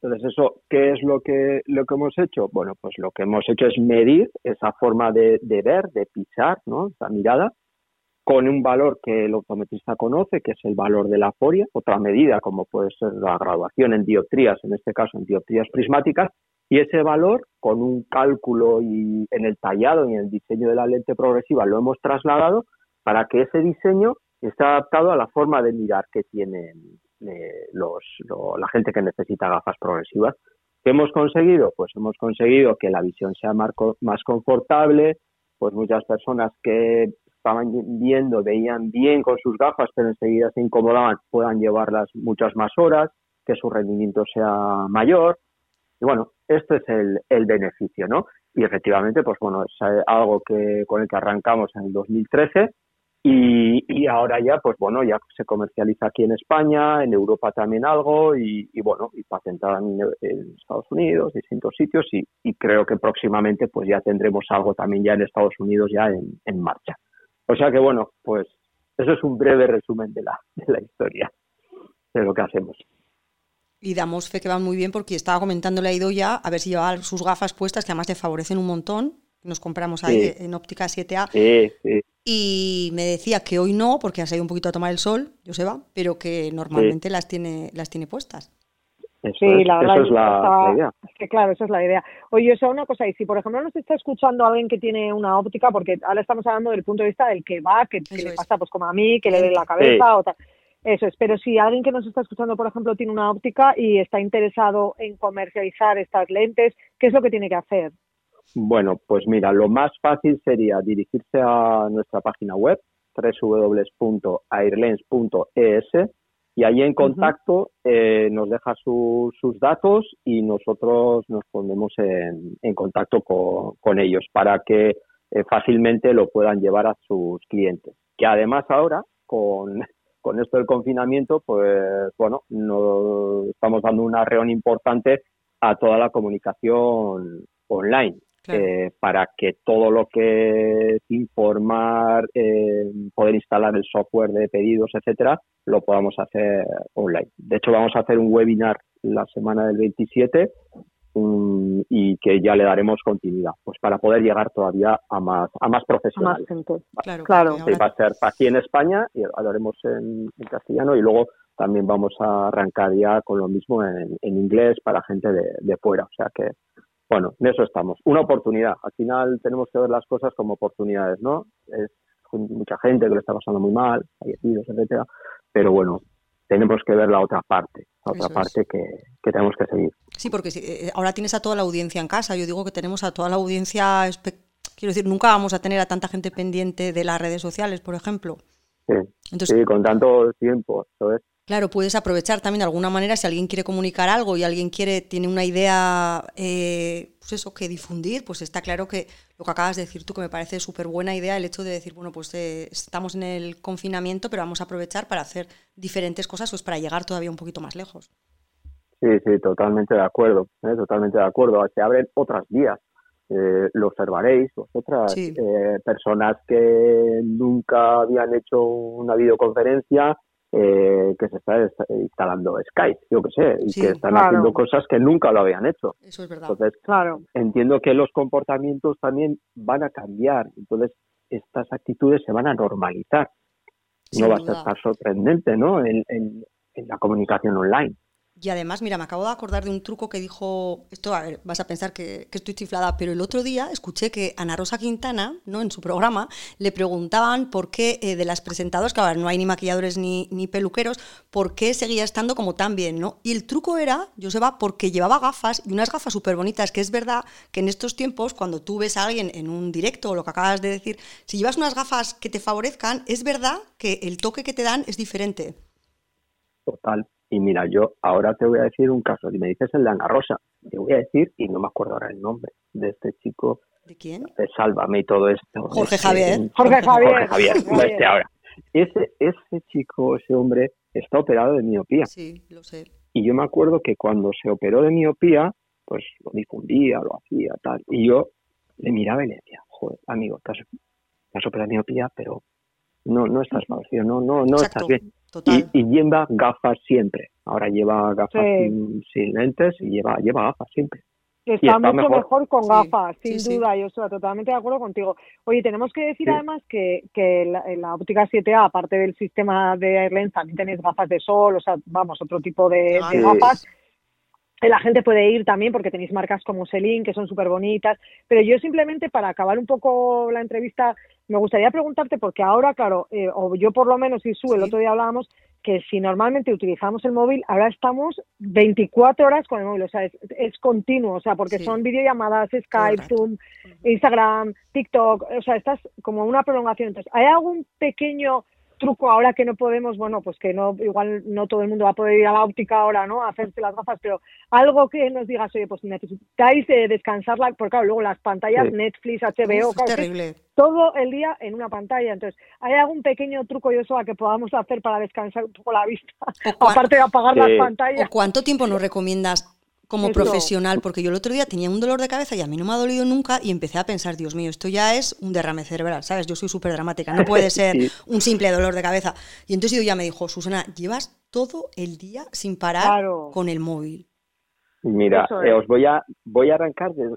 entonces, eso, ¿qué es lo que, lo que hemos hecho? Bueno, pues lo que hemos hecho es medir esa forma de, ver, de pisar, ¿no? Esa mirada, con un valor que el optometrista conoce, que es el valor de la foria, otra medida como puede ser la graduación en dioptrías, en este caso en dioptrías prismáticas, y ese valor, con un cálculo y en el tallado y en el diseño de la lente progresiva, lo hemos trasladado para que ese diseño esté adaptado a la forma de mirar que tienen los, la gente que necesita gafas progresivas. ¿Qué hemos conseguido? Pues hemos conseguido que la visión sea más confortable, pues muchas personas que estaban viendo, veían bien con sus gafas, pero enseguida se incomodaban, puedan llevarlas muchas más horas, que su rendimiento sea mayor. Y bueno, este es el, el beneficio, ¿no? Y efectivamente, pues bueno, es algo que con el que arrancamos en el 2013 y, ahora ya, pues bueno, ya se comercializa aquí en España, en Europa también algo y, bueno, y patentada en, Estados Unidos, distintos sitios y, creo que próximamente pues ya tendremos algo también ya en Estados Unidos ya en, marcha. O sea que bueno, pues eso es un breve resumen de la, historia de lo que hacemos. Y damos fe que va muy bien porque estaba comentando ha ido ya a ver si lleva sus gafas puestas que además le favorecen un montón. Nos compramos ahí en óptica 7A. Sí, sí y me decía que hoy no, porque ha salido un poquito a tomar el sol, Joseba, pero que normalmente las tiene las tiene puestas. sí, la verdad, es la, idea. que claro, esa es la idea. Oye, eso una cosa, y si por ejemplo nos está escuchando alguien que tiene una óptica, porque ahora estamos hablando del punto de vista del que va, que, le pasa pues como a mí, que le dé la cabeza o tal. Eso es, pero si alguien que nos está escuchando, por ejemplo, tiene una óptica y está interesado en comercializar estas lentes, ¿qué es lo que tiene que hacer? Bueno, pues mira, lo más fácil sería dirigirse a nuestra página web www.airlens.es y ahí en contacto eh, nos deja sus datos y nosotros nos ponemos en, contacto con, ellos para que eh, fácilmente lo puedan llevar a sus clientes. Que además ahora, con, con esto del confinamiento, pues bueno, nos estamos dando una reunión importante a toda la comunicación online. Eh, para que todo lo que es informar, eh, poder instalar el software de pedidos, etcétera, lo podamos hacer online. De hecho, vamos a hacer un webinar la semana del 27 mm, y que ya le daremos continuidad, pues para poder llegar todavía a más a más profesionales. Claro, claro. va a ser aquí en España y lo haremos en, castellano y luego también vamos a arrancar ya con lo mismo en, inglés para gente de, de fuera. O sea que bueno, en eso estamos. Una oportunidad. Al final tenemos que ver las cosas como oportunidades, ¿no? Es mucha gente que lo está pasando muy mal, fallecidos, etcétera. Pero bueno, tenemos que ver la otra parte, la otra parte que, que, tenemos que seguir. Sí, porque eh, ahora tienes a toda la audiencia en casa. Yo digo que tenemos a toda la audiencia. Quiero decir, nunca vamos a tener a tanta gente pendiente de las redes sociales, por ejemplo. Sí, Entonces, sí con tanto tiempo, ¿sabes? Claro, puedes aprovechar también de alguna manera si alguien quiere comunicar algo y alguien quiere, tiene una idea, eh, pues eso, que difundir, pues está claro que lo que acabas de decir tú, que me parece súper buena idea el hecho de decir, bueno, pues eh, estamos en el confinamiento, pero vamos a aprovechar para hacer diferentes cosas, pues para llegar todavía un poquito más lejos. Sí, sí, totalmente de acuerdo, ¿eh? totalmente de acuerdo. Se abren otras vías. Eh, lo observaréis vosotras, Sí. eh, personas que nunca habían hecho una videoconferencia, eh, que se está est- instalando Skype, yo que sé, y Sí, que están claro. haciendo cosas que nunca lo habían hecho. Eso es verdad. Entonces, Claro. entiendo que los comportamientos también van a cambiar. Entonces, estas actitudes se van a normalizar. Sin no va duda. a estar sorprendente, ¿no? En, en- en la comunicación online. Y además, mira, me acabo de acordar de un truco que dijo, esto, a ver, vas a pensar que, estoy chiflada, pero el otro día escuché que Ana Rosa Quintana, ¿no? en su programa, le preguntaban por qué eh, de las presentadoras, que ahora no hay ni maquilladores ni, ni peluqueros, por qué seguía estando como tan bien, ¿no? Y el truco era, Joseba, porque llevaba gafas y unas gafas súper bonitas, que es verdad que en estos tiempos, cuando tú ves a alguien en un directo o lo que acabas de decir, si llevas unas gafas que te favorezcan, es verdad que el toque que te dan es diferente. Total. Y mira, yo ahora te voy a decir un caso. Si me dices el de Ana Rosa, te voy a decir, y no me acuerdo ahora el nombre, de este chico ¿De quién? de Sálvame y todo esto. Jorge Este, Javier. Jorge Javier. Jorge Javier, no este ahora. Ese, ese chico, ese hombre, está operado de miopía. Sí, lo sé. Y yo me acuerdo que cuando se operó de miopía, pues lo difundía, lo hacía, tal. Y yo le miraba y le decía, joder, amigo, te has, te has operado de miopía, pero no, no estás parecido, no, no, no Exacto, estás bien. Total. Y, y lleva gafas siempre. Ahora lleva gafas Sí. sin, sin lentes y lleva, lleva gafas siempre. está, está mucho mejor. mejor, con Sí, gafas, sin sí, sí. duda, yo estoy totalmente de acuerdo contigo. Oye, tenemos que decir Sí. además que, que la, en la óptica 7A, aparte del sistema de Airlens, también tenéis gafas de sol, o sea, vamos, otro tipo de, gafas. La gente puede ir también porque tenéis marcas como Celine, que son súper bonitas. Pero yo simplemente, para acabar un poco la entrevista, me gustaría preguntarte, porque ahora, claro, eh, o yo por lo menos, y Su, el Sí. otro día hablábamos, que si normalmente utilizamos el móvil, ahora estamos 24 horas con el móvil, o sea, es, es continuo, o sea, porque Sí. son videollamadas, Skype. Zoom, Instagram, TikTok, o sea, estás como una prolongación. Entonces, ¿hay algún pequeño truco ahora que no podemos, bueno, pues que no, igual no todo el mundo va a poder ir a la óptica ahora, ¿no? A hacerse las gafas, pero algo que nos digas, oye, pues necesitáis eh, descansar, la- porque claro, luego las pantallas, Sí. Netflix, HBO, Uf, claro, terrible. todo el día en una pantalla. Entonces, ¿hay algún pequeño truco, Joshua, que podamos hacer para descansar un poco la vista? O Aparte de apagar Sí. las ¿O pantallas. cuánto tiempo nos recomiendas como Eso. profesional? Porque yo el otro día tenía un dolor de cabeza y a mí no me ha dolido nunca y empecé a pensar, Dios mío, esto ya es un derrame cerebral, ¿sabes? Yo soy súper dramática, no puede ser Sí. un simple dolor de cabeza. Y entonces ya me dijo, Susana, llevas todo el día sin parar Claro. con el móvil. Mira, eh, os voy a voy a arrancar. de-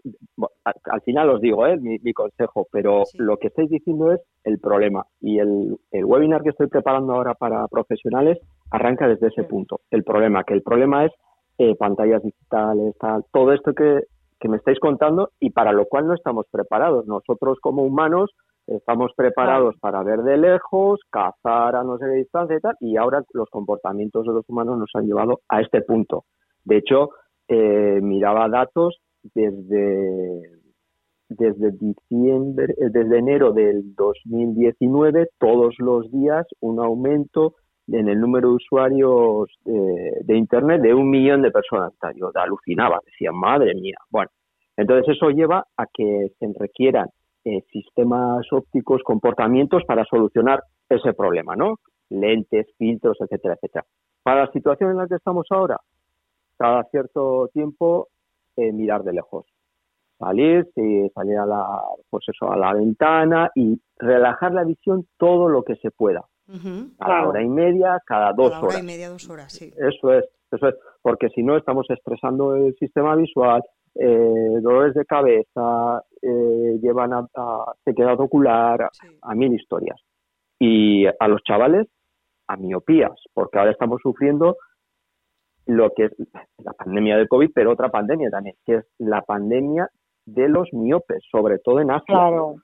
al, al final os digo, eh, mi, mi consejo, pero Sí. lo que estáis diciendo es el problema. Y el, el webinar que estoy preparando ahora para profesionales arranca desde ese Sí. punto. El problema, que el problema es eh, pantallas digitales, tal, todo esto que, que me estáis contando y para lo cual no estamos preparados. Nosotros como humanos estamos preparados para ver de lejos, cazar a no sé qué distancia y tal, y ahora los comportamientos de los humanos nos han llevado a este punto. De hecho, eh, miraba datos desde desde diciembre, eh, desde enero del 2019, todos los días un aumento en el número de usuarios de, de Internet de un millón de personas. Yo alucinaba, decía, madre mía. Bueno, entonces eso lleva a que se requieran eh, sistemas ópticos, comportamientos para solucionar ese problema, ¿no? Lentes, filtros, etcétera, etcétera. Para la situación en la que estamos ahora, cada cierto tiempo eh, mirar de lejos. Salir, salir a la, pues eso, a la ventana y relajar la visión todo lo que se pueda. Ujú. Cada Claro. hora y media, cada dos Cada hora horas. y media, dos horas, sí. Eso es, eso es, porque si no estamos estresando el sistema visual, eh, dolores de cabeza, eh, llevan a, a sequedad ocular, Sí. a mil historias. Y a los chavales, a miopías, porque ahora estamos sufriendo lo que es la pandemia del COVID, pero otra pandemia también, que es la pandemia de los miopes, sobre todo en Asia. Claro.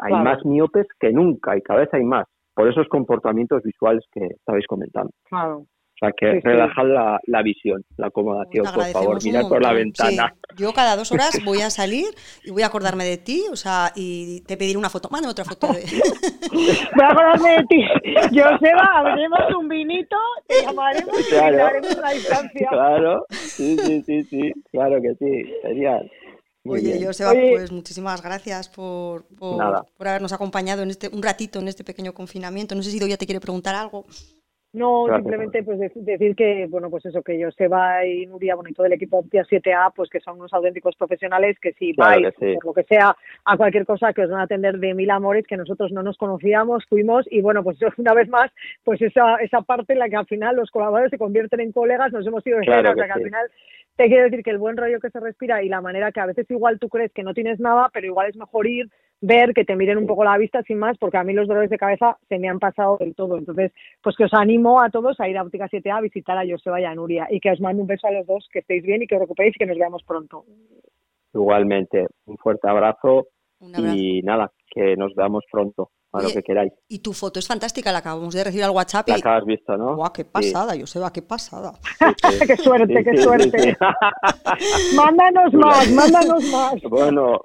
Hay claro. más miopes que nunca y cada vez hay más, por esos comportamientos visuales que estabais comentando. Claro. O sea, que Sí, sí. relajad la, la visión, la acomodación, por favor, mirad por la ventana. Sí, Yo cada dos horas voy a salir y voy a acordarme de ti, o sea, y te pediré una foto. Mándame otra foto de... Voy a acordarme de ti. Joseba, abriremos un vinito, te llamaremos y Claro. te haremos la distancia. Claro, sí, sí, sí, sí, claro que sí, genial. Muy Oye, bien. Joseba, Oye. pues muchísimas gracias por, por, por habernos acompañado en este un ratito en este pequeño confinamiento. No sé si Doya te quiere preguntar algo. No, simplemente pues dec- decir que, bueno, pues eso, que Joseba y Nuria, bueno, y todo el equipo Optia 7A, pues que son unos auténticos profesionales que si Claro vais, que sí. por lo que sea, a cualquier cosa, que os van a atender de mil amores, que nosotros no nos conocíamos, fuimos, y bueno, pues una vez más, pues esa, esa parte en la que al final los colaboradores se convierten en colegas, nos hemos ido de Claro o sea que al final te quiero decir que el buen rollo que se respira y la manera que a veces igual tú crees que no tienes nada, pero igual es mejor ir, ver, que te miren un poco la vista sin más, porque a mí los dolores de cabeza se me han pasado del todo. Entonces, pues que os animo a todos a ir a Óptica 7A a visitar a Joseba y a Nuria y que os mando un beso a los dos, que estéis bien y que os recuperéis y que nos veamos pronto. Igualmente, un fuerte abrazo Un abrazo. y nada, que nos veamos pronto, a lo Oye, que queráis. Y tu foto es fantástica, la acabamos de recibir al WhatsApp. La Y... que has visto, ¿no? Guau, qué Sí, pasada, Joseba, qué pasada. sí, sí. qué suerte, Sí, qué sí, sí, suerte. sí. Mándanos más, mándanos más. Bueno,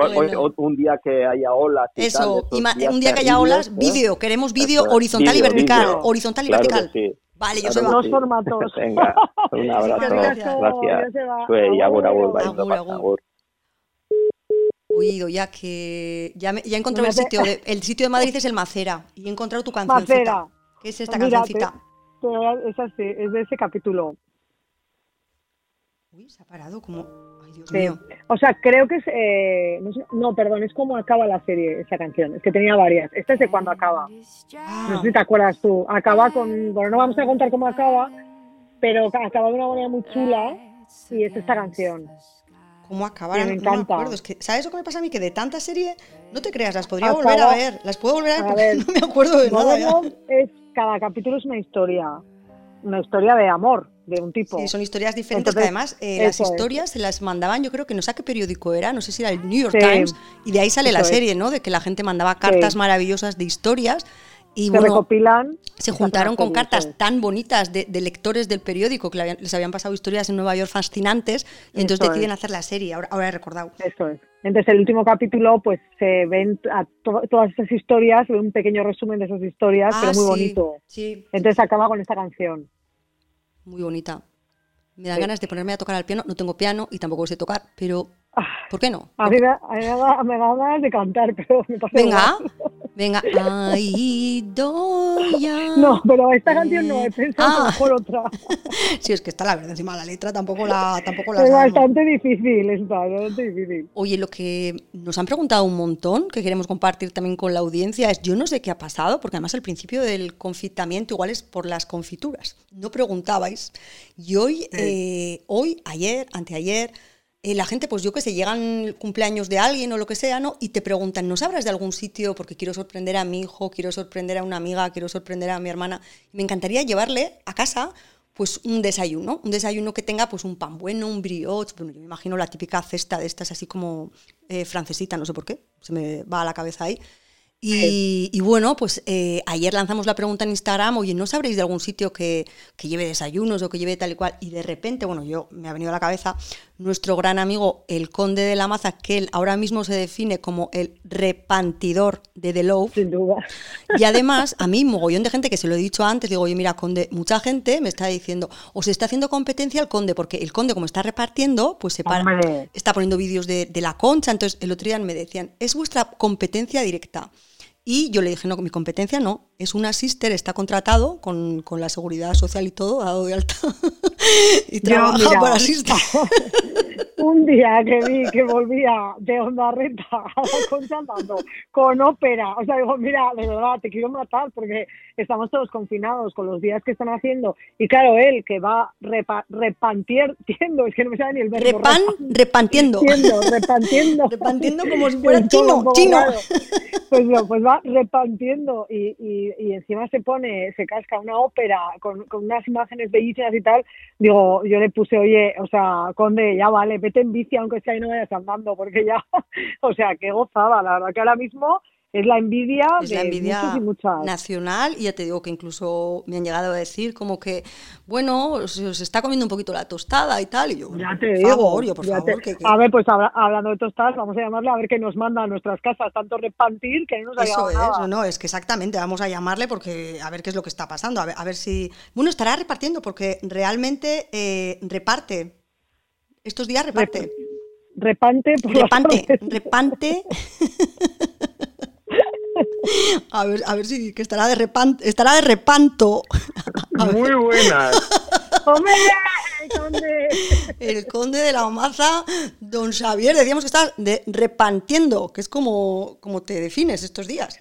un día que haya olas. y Eso, y un día que haya olas, ¿eh? vídeo, queremos vídeo horizontal y vertical. vídeo. Horizontal y Claro que vertical. sí. Vale, Claro Joseba. Los sí. formatos. Venga, un abrazo. Gracias. Gracias. Sue, agur, agur, agur. Oído, ya que ya, me- ya he encontrado No el sitio de, el sitio de Madrid es el Macera y he encontrado tu cancioncita. Macera. ¿Qué es esta Mira, cancioncita? te- te- es así, es de ese capítulo. Uy, se ha parado como ay Dios Sí. mío. O sea, creo que es. eh, no, sé- no, perdón, es como acaba la serie, esa canción. Es que tenía varias. Esta es de cuando acaba. Ah, No sé si te acuerdas tú. Acaba con. Bueno, no vamos a contar cómo acaba, pero ca- acaba de una manera muy chula y es esta canción. ¿Cómo acabaron? me No me encanta. acuerdo. Es que, ¿Sabes lo que me pasa a mí? Que de tanta serie, no te creas, las podría Acaba- volver a ver. Las puedo volver a ver A ver, no me acuerdo de nada. ya. Es. Cada capítulo es una historia. Una historia de amor de un tipo. Sí, son historias diferentes Entonces, que además eh, las eso es. historias se las mandaban, yo creo que no sé a qué periódico era, no sé si era el New York Sí, Times, y de ahí sale la eso es. serie, ¿no? De que la gente mandaba cartas maravillosas de historias y se bueno, recopilan. se juntaron con cartas tan bonitas de, de lectores del periódico que le habían- les habían pasado historias en Nueva York fascinantes y entonces Eso deciden es. hacer la serie, ahora, ahora he recordado. Eso es. Entonces, el último capítulo, pues se ven a to- todas esas historias, se ve un pequeño resumen de esas historias, Ah, pero muy sí, bonito. Sí, Entonces acaba con esta canción. muy bonita. Me Sí. ganas de ponerme a tocar al piano, no tengo piano y tampoco sé tocar, pero Ah, ¿por qué no? A mí me, a mí me da, ganas de cantar, pero me pasa Venga, venga. Ay, doya. No, pero esta canción no, he pensado Ah. mejor otra. Sí, es que está la verdad encima la letra tampoco la tampoco la Es bastante difícil esta, bastante difícil. Oye, lo que nos han preguntado un montón, que queremos compartir también con la audiencia, es yo no sé qué ha pasado, porque además el principio del confitamiento igual es por las confituras. No preguntabais. Y hoy, eh, hoy, ayer, anteayer, eh, la gente, pues yo que sé, llegan el cumpleaños de alguien o lo que sea, ¿no? Y te preguntan, ¿no sabrás de algún sitio? Porque quiero sorprender a mi hijo, quiero sorprender a una amiga, quiero sorprender a mi hermana. Me encantaría llevarle a casa pues un desayuno, un desayuno que tenga pues un pan bueno, un brioche, bueno, yo me imagino la típica cesta de estas así como eh, francesita, no sé por qué, se me va a la cabeza ahí. Y, y bueno, pues eh, ayer lanzamos la pregunta en Instagram, oye, ¿no sabréis de algún sitio que, que lleve desayunos o que lleve tal y cual? Y de repente, bueno, yo me ha venido a la cabeza nuestro gran amigo, el conde de la maza, que él ahora mismo se define como el repantidor de The Loaf. Sin duda. Y además, a mí, mogollón de gente que se lo he dicho antes, digo, oye, mira, Conde, mucha gente me está diciendo, o se está haciendo competencia al Conde, porque el Conde, como está repartiendo, pues se para, Hombre. está poniendo vídeos de, de la concha. Entonces, el otro día me decían, es vuestra competencia directa. Y yo le dije, no, mi competencia no, es un asister, está contratado con, con la seguridad social y todo, dado de alta, y trabaja mira. para asister. Un día que vi que volvía de Onda Renta andando con ópera, o sea, digo, mira, de verdad, te quiero matar porque estamos todos confinados con los días que están haciendo. Y claro, él que va repa, repantiendo, es que no me sabe ni el verbo. Repan, repantiendo. repantiendo, repantiendo. Como si fuera chino, chino. Pues, no, pues va repantiendo y, y, y encima se pone, se casca una ópera con, con unas imágenes bellísimas y tal. Digo, yo le puse, oye, o sea, Conde, ya vale, vete en bici aunque sea y no vayas andando, porque ya, o sea, qué gozada, la verdad que ahora mismo es la envidia Es de la envidia muchos y muchas. nacional y ya te digo que incluso me han llegado a decir como que, bueno, se os está comiendo un poquito la tostada y tal. Y yo, Ya te por digo. favor, yo, por ya favor, te- que, que- A ver, pues habla- hablando de tostadas, vamos a llamarle a ver qué nos manda a nuestras casas, tanto repantir que no nos Eso es, nada. no, es que exactamente, vamos a llamarle porque a ver qué es lo que está pasando, a ver, a ver si... Bueno, estará repartiendo porque realmente eh, reparte. Estos días reparte. Repante por Repante, repante. A ver, a ver si que estará de repan- estará de repanto. muy buenas. ¡Hombre! ¡El conde! El conde de la maza, don Xavier, decíamos que está de repantiendo, que es como, como te defines estos días.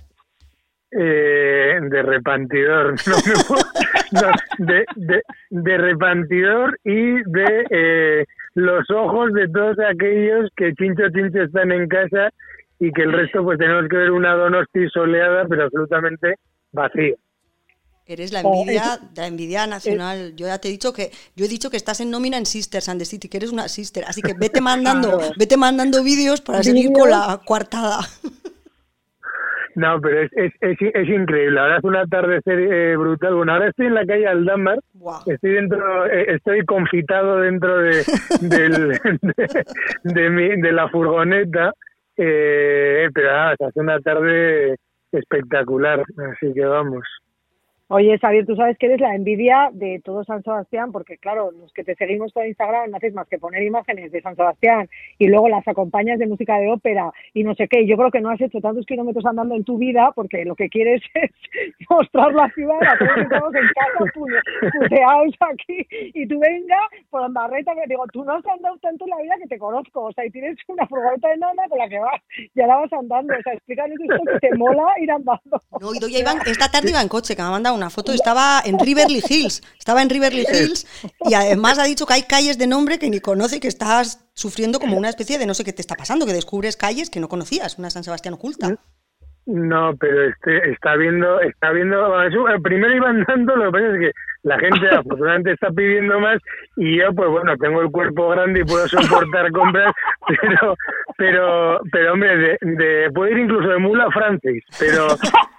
Eh, de repantidor, no no, de, de, de repantidor y de eh, los ojos de todos aquellos que chincho chincho están en casa y que el resto pues tenemos que ver una donosti soleada pero absolutamente vacía. Eres la Oh, envidia, la envidia nacional. Yo ya te he dicho que, yo he dicho que estás en nómina en Sisters and the City, que eres una sister, así que vete mandando, vete mandando vídeos para seguir con la coartada. No, pero es, es, es, es increíble. Ahora es un atardecer eh, brutal. Bueno, ahora estoy en la calle Aldamar. Buah. Estoy dentro, eh, estoy confitado dentro de, del, de, de mi- de la furgoneta. Eh, pero nada, se hace una tarde espectacular. Así que vamos. Oye, Xavier, tú sabes que eres la envidia de todo San Sebastián, porque claro, los que te seguimos por Instagram no haces más que poner imágenes de San Sebastián y luego las acompañas de música de ópera y no sé qué. Yo creo que no has hecho tantos kilómetros andando en tu vida porque lo que quieres es mostrar la ciudad a todos que estamos en casa aquí y tú venga por Andarreta que digo, tú no has andado tanto en la vida que te conozco, o sea, y tienes una furgoneta nana con la que vas, ya la vas andando, o sea, explícanos esto que te mola ir andando. No, y doy Iván, esta tarde iba en coche, que me ha mandado una foto, estaba en Riverly Hills, estaba en Riverly Hills y además ha dicho que hay calles de nombre que ni conoce, que estás sufriendo como una especie de no sé qué te está pasando, que descubres calles que no conocías, una San Sebastián oculta. No, pero este está viendo, está viendo. primero iba andando, lo que pasa es que la gente afortunadamente está pidiendo más y yo, pues bueno, tengo el cuerpo grande y puedo soportar compras, pero, pero, pero hombre, de, de puedo ir incluso de mula a Francis, pero,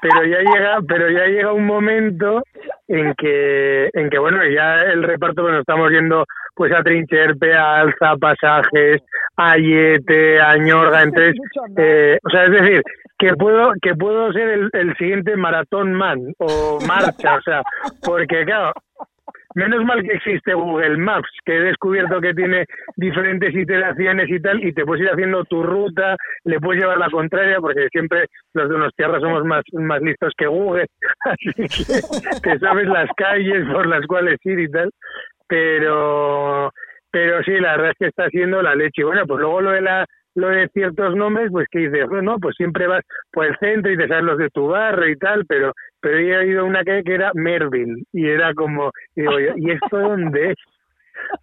pero ya llega, pero ya llega un momento en que, en que bueno, ya el reparto, bueno, estamos yendo pues a Trincherpe, a Alza, Pasajes, a Yete, a Ñorga, entonces, eh, o sea, es decir, que puedo que puedo ser el, el siguiente maratón man o marcha, o sea, porque claro, menos mal que existe Google Maps, que he descubierto que tiene diferentes iteraciones y tal, y te puedes ir haciendo tu ruta, le puedes llevar la contraria, porque siempre los de unos tierras somos más, más listos que Google, así que te sabes las calles por las cuales ir y tal, pero pero sí, la verdad es que está siendo la leche. Y bueno, pues luego lo de la lo de ciertos nombres, pues que dices, bueno, pues siempre vas por el centro y te sabes los de tu barrio y tal, pero pero he ido a una calle que era Merville y era como, y digo ¿y esto dónde es?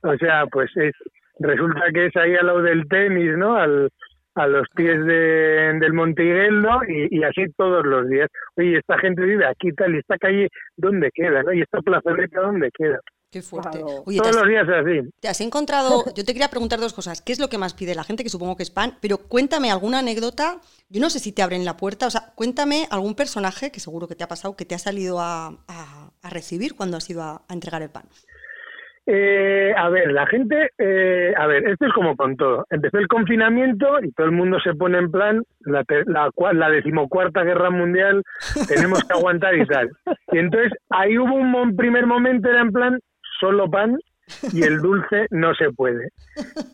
O sea, pues es resulta que es ahí al lado del tenis, ¿no? Al, a los pies de, del Montigueldo y, y así todos los días. Oye, esta gente vive aquí tal, y esta calle, ¿dónde queda? ¿no? Y esta plazoleta, ¿dónde queda? Qué fuerte. Claro. Oye, ¿te todos has, los días así. te has encontrado? Yo te quería preguntar dos cosas. ¿Qué es lo que más pide la gente? Que supongo que es pan, pero cuéntame alguna anécdota. Yo no sé si te abren la puerta, o sea, cuéntame algún personaje que seguro que te ha pasado, que te ha salido a, a- a recibir cuando has ido a, a entregar el pan. Eh, a ver, la gente, eh, a ver, esto es como con todo. Empezó el confinamiento y todo el mundo se pone en plan, la, la, la decimocuarta guerra mundial, tenemos que aguantar y tal. Y entonces ahí hubo un primer momento, era en plan, solo pan y el dulce no se puede.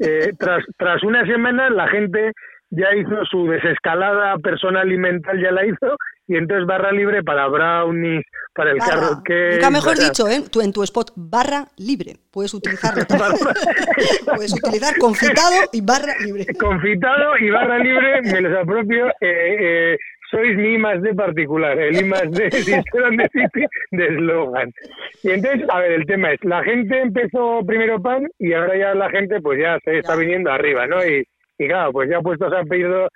Eh, tras, tras una semana la gente ya hizo su desescalada personal y mental, ya la hizo, y entonces barra libre para brownies, para el Barra. carrot cake. Nunca mejor dicho, ¿eh? Tú en tu spot, barra libre. Puedes utilizarlo. Puedes utilizar confitado y barra libre. confitado y barra libre me los apropio. Eh, eh, sois mi más D particular, el I más D Sistema de City de eslogan. Y entonces, a ver, el tema es, la gente empezó primero pan y ahora ya la gente pues ya se está viniendo arriba, ¿no? Y, y claro, pues ya puestos a pedir dos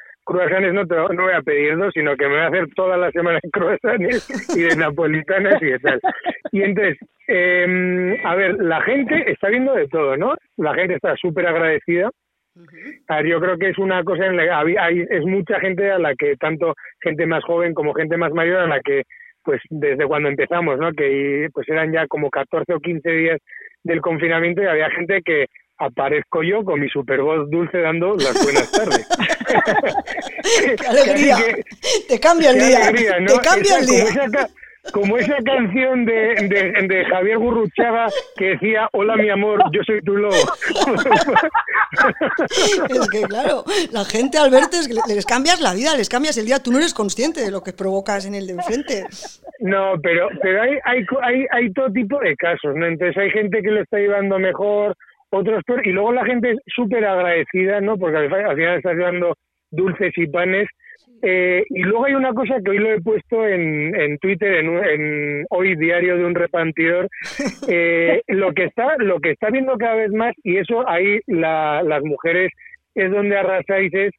no, te, no voy a pedir dos, sino que me voy a hacer toda la semana de croissants y de napolitanas y de tal. Y entonces, eh, a ver, la gente está viendo de todo, ¿no? La gente está súper agradecida. Yo creo que es una cosa en la que hay, es mucha gente a la que, tanto gente más joven como gente más mayor, a la que, pues desde cuando empezamos, ¿no? Que pues eran ya como 14 o 15 días del confinamiento y había gente que aparezco yo con mi super voz dulce dando las buenas tardes. ¡Qué alegría! Que- Te cambia el día. alegría, ¿no? Te cambia Esa- el día. esa como esa canción de, de, de Javier Gurruchaga que decía, hola mi amor, yo soy tu lobo. es que claro, la gente al verte es que les cambias la vida, les cambias el día, tú no eres consciente de lo que provocas en el de enfrente. No, pero, pero hay, hay, hay, hay todo tipo de casos, ¿no? Entonces hay gente que lo está llevando mejor, otros peor, y luego la gente es súper agradecida, ¿no? Porque al final estás llevando dulces y panes. Eh, y luego hay una cosa que hoy lo he puesto en, en Twitter, en, hoy diario de un repantidor, eh, lo que está lo que está viendo cada vez más y eso ahí las mujeres es donde arrasáis es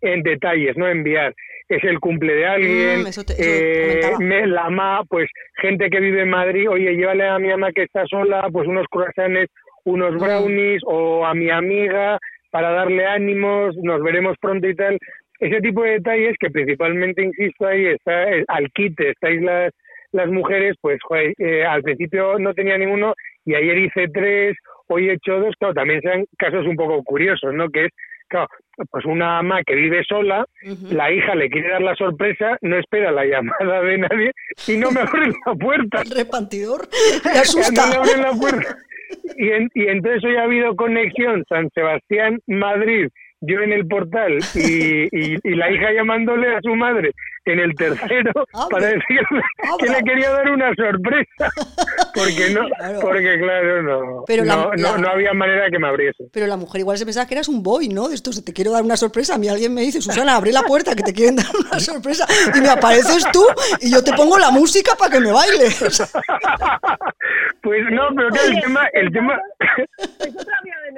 en detalles, no enviar. Es el cumple de alguien, mm, eh, la ama, pues gente que vive en Madrid, oye, llévale a mi ama que está sola, pues unos croissants, unos mm. brownies, o a mi amiga para darle ánimos, nos veremos pronto y tal. Ese tipo de detalles que principalmente, insisto, ahí está al quite, estáis las, las mujeres, pues eh, al principio no tenía ninguno y ayer hice tres, hoy he hecho dos, claro, también sean casos un poco curiosos, ¿no? Que es Claro, pues una ama que vive sola, la hija le quiere dar la sorpresa, no espera la llamada de nadie y no me abre la puerta. El repantidor le asusta. No me la puerta. Y, y entonces hoy ha habido conexión San Sebastián, Madrid, yo en el portal y, y, la hija llamándole a su madre en el tercero para decirle que le quería dar una sorpresa. Porque no porque claro no. No, no, había manera de que me abriese. Pero la mujer igual se pensaba que eras un boy no de esto te quiero dar una sorpresa. A mí alguien me dice Susana abre la puerta que te quieren dar una sorpresa y me apareces tú y yo te pongo la música para que me bailes. Pues no pero claro, el tema el tema es otra vía de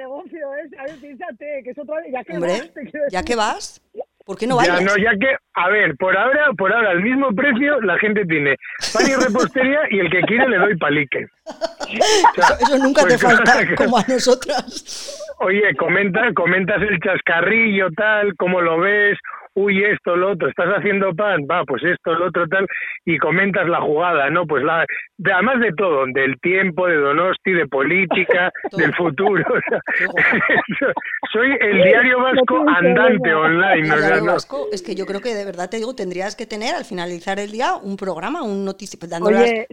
que es otra ya que Hombre, ¿ya que vas? ¿Por qué no vayas? Ya, no, ya que, a ver, por ahora, por ahora, al mismo precio, la gente tiene pan y repostería y el que quiere le doy palique. eso, nunca te falta, como a nosotras. Oye, comenta, comentas el chascarrillo, tal, cómo lo ves, uy, esto, lo otro, estás haciendo pan, va, pues esto, lo otro, tal, y comentas la jugada, ¿no? Pues la, además de todo, del tiempo, de Donosti, de política, del futuro. soy el diario vasco andante online. ¿no? vasco, es que yo creo que de verdad te digo, tendrías que tener al finalizar el día un programa, un noticiero, dándole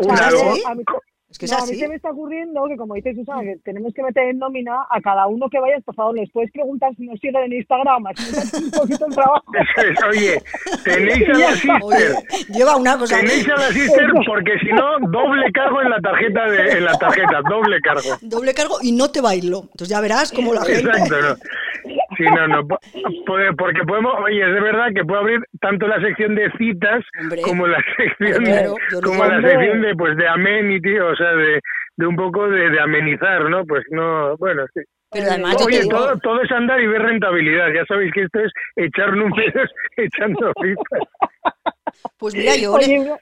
es que A mí se me está ocurriendo que, como dice Susana, que tenemos que meter en nómina a cada uno que vayas, por favor, les puedes preguntar si nos siguen en Instagram, así nos un poquito el trabajo. oye, tenéis a la sister. lleva una cosa. Tenéis a la sister porque si no, doble cargo en la tarjeta, de, en la tarjeta, doble cargo. Doble cargo y no te bailo. Entonces ya verás cómo la gente... Exacto, no. Sí, no, no. Porque podemos, oye, es de verdad que puedo abrir tanto la sección de citas como la sección de, como la sección de, pues, de amenity, o sea, de, de un poco de, de amenizar, ¿no? Pues no, bueno, sí. Pero además Oye, todo, todo es andar y ver rentabilidad. Ya sabéis que esto es echar números echando citas. Pues mira, yo...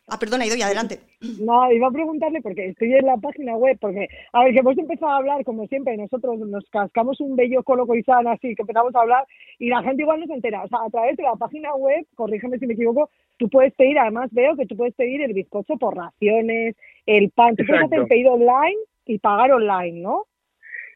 Ah, perdona, Idoia, adelante. No, iba a preguntarle porque estoy en la página web, porque, a ver, que hemos empezado a hablar, como siempre, nosotros nos cascamos un bello coloco y sana, así, que empezamos a hablar, y la gente igual no se entera. O sea, a través de la página web, corrígeme si me equivoco, tú puedes pedir, además veo que tú puedes pedir el bizcocho por raciones, el pan, tú puedes hacer el pedido online y pagar online, ¿no?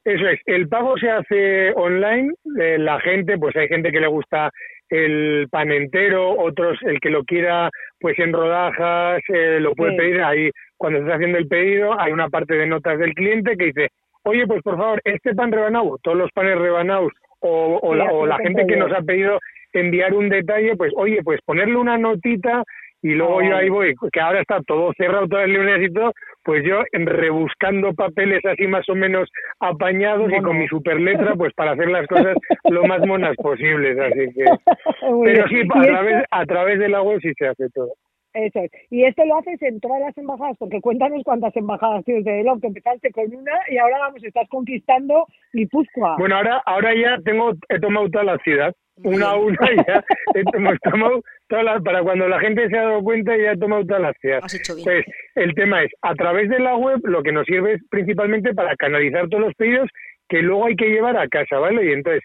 Eso es, el pago se hace online, eh, la gente, pues hay gente que le gusta el pan entero, otros el que lo quiera pues en rodajas, eh, lo puede pedir ahí cuando se está haciendo el pedido, hay una parte de notas del cliente que dice, oye pues por favor, este pan rebanado, todos los panes rebanados o, o, la, o la gente que nos ha pedido enviar un detalle, pues oye, pues ponerle una notita y luego yo ahí voy, que ahora está todo cerrado, todo el lunes y todo, pues yo rebuscando papeles así más o menos apañados y con mi superletra, pues para hacer las cosas lo más monas posibles, así que... Pero sí, a través, a través de la web sí se hace todo. Eso es. Y esto lo haces en todas las embajadas, porque cuéntanos cuántas embajadas tienes de Elon, que empezaste con una y ahora vamos, estás conquistando Guipúzcoa. Bueno, ahora, ahora ya tengo, he tomado toda la ciudad, una a una ya, hemos tomado para cuando la gente se ha dado cuenta ya ha tomado todas las ciudad. Pues el tema es, a través de la web lo que nos sirve es principalmente para canalizar todos los pedidos que luego hay que llevar a casa, ¿vale? Y entonces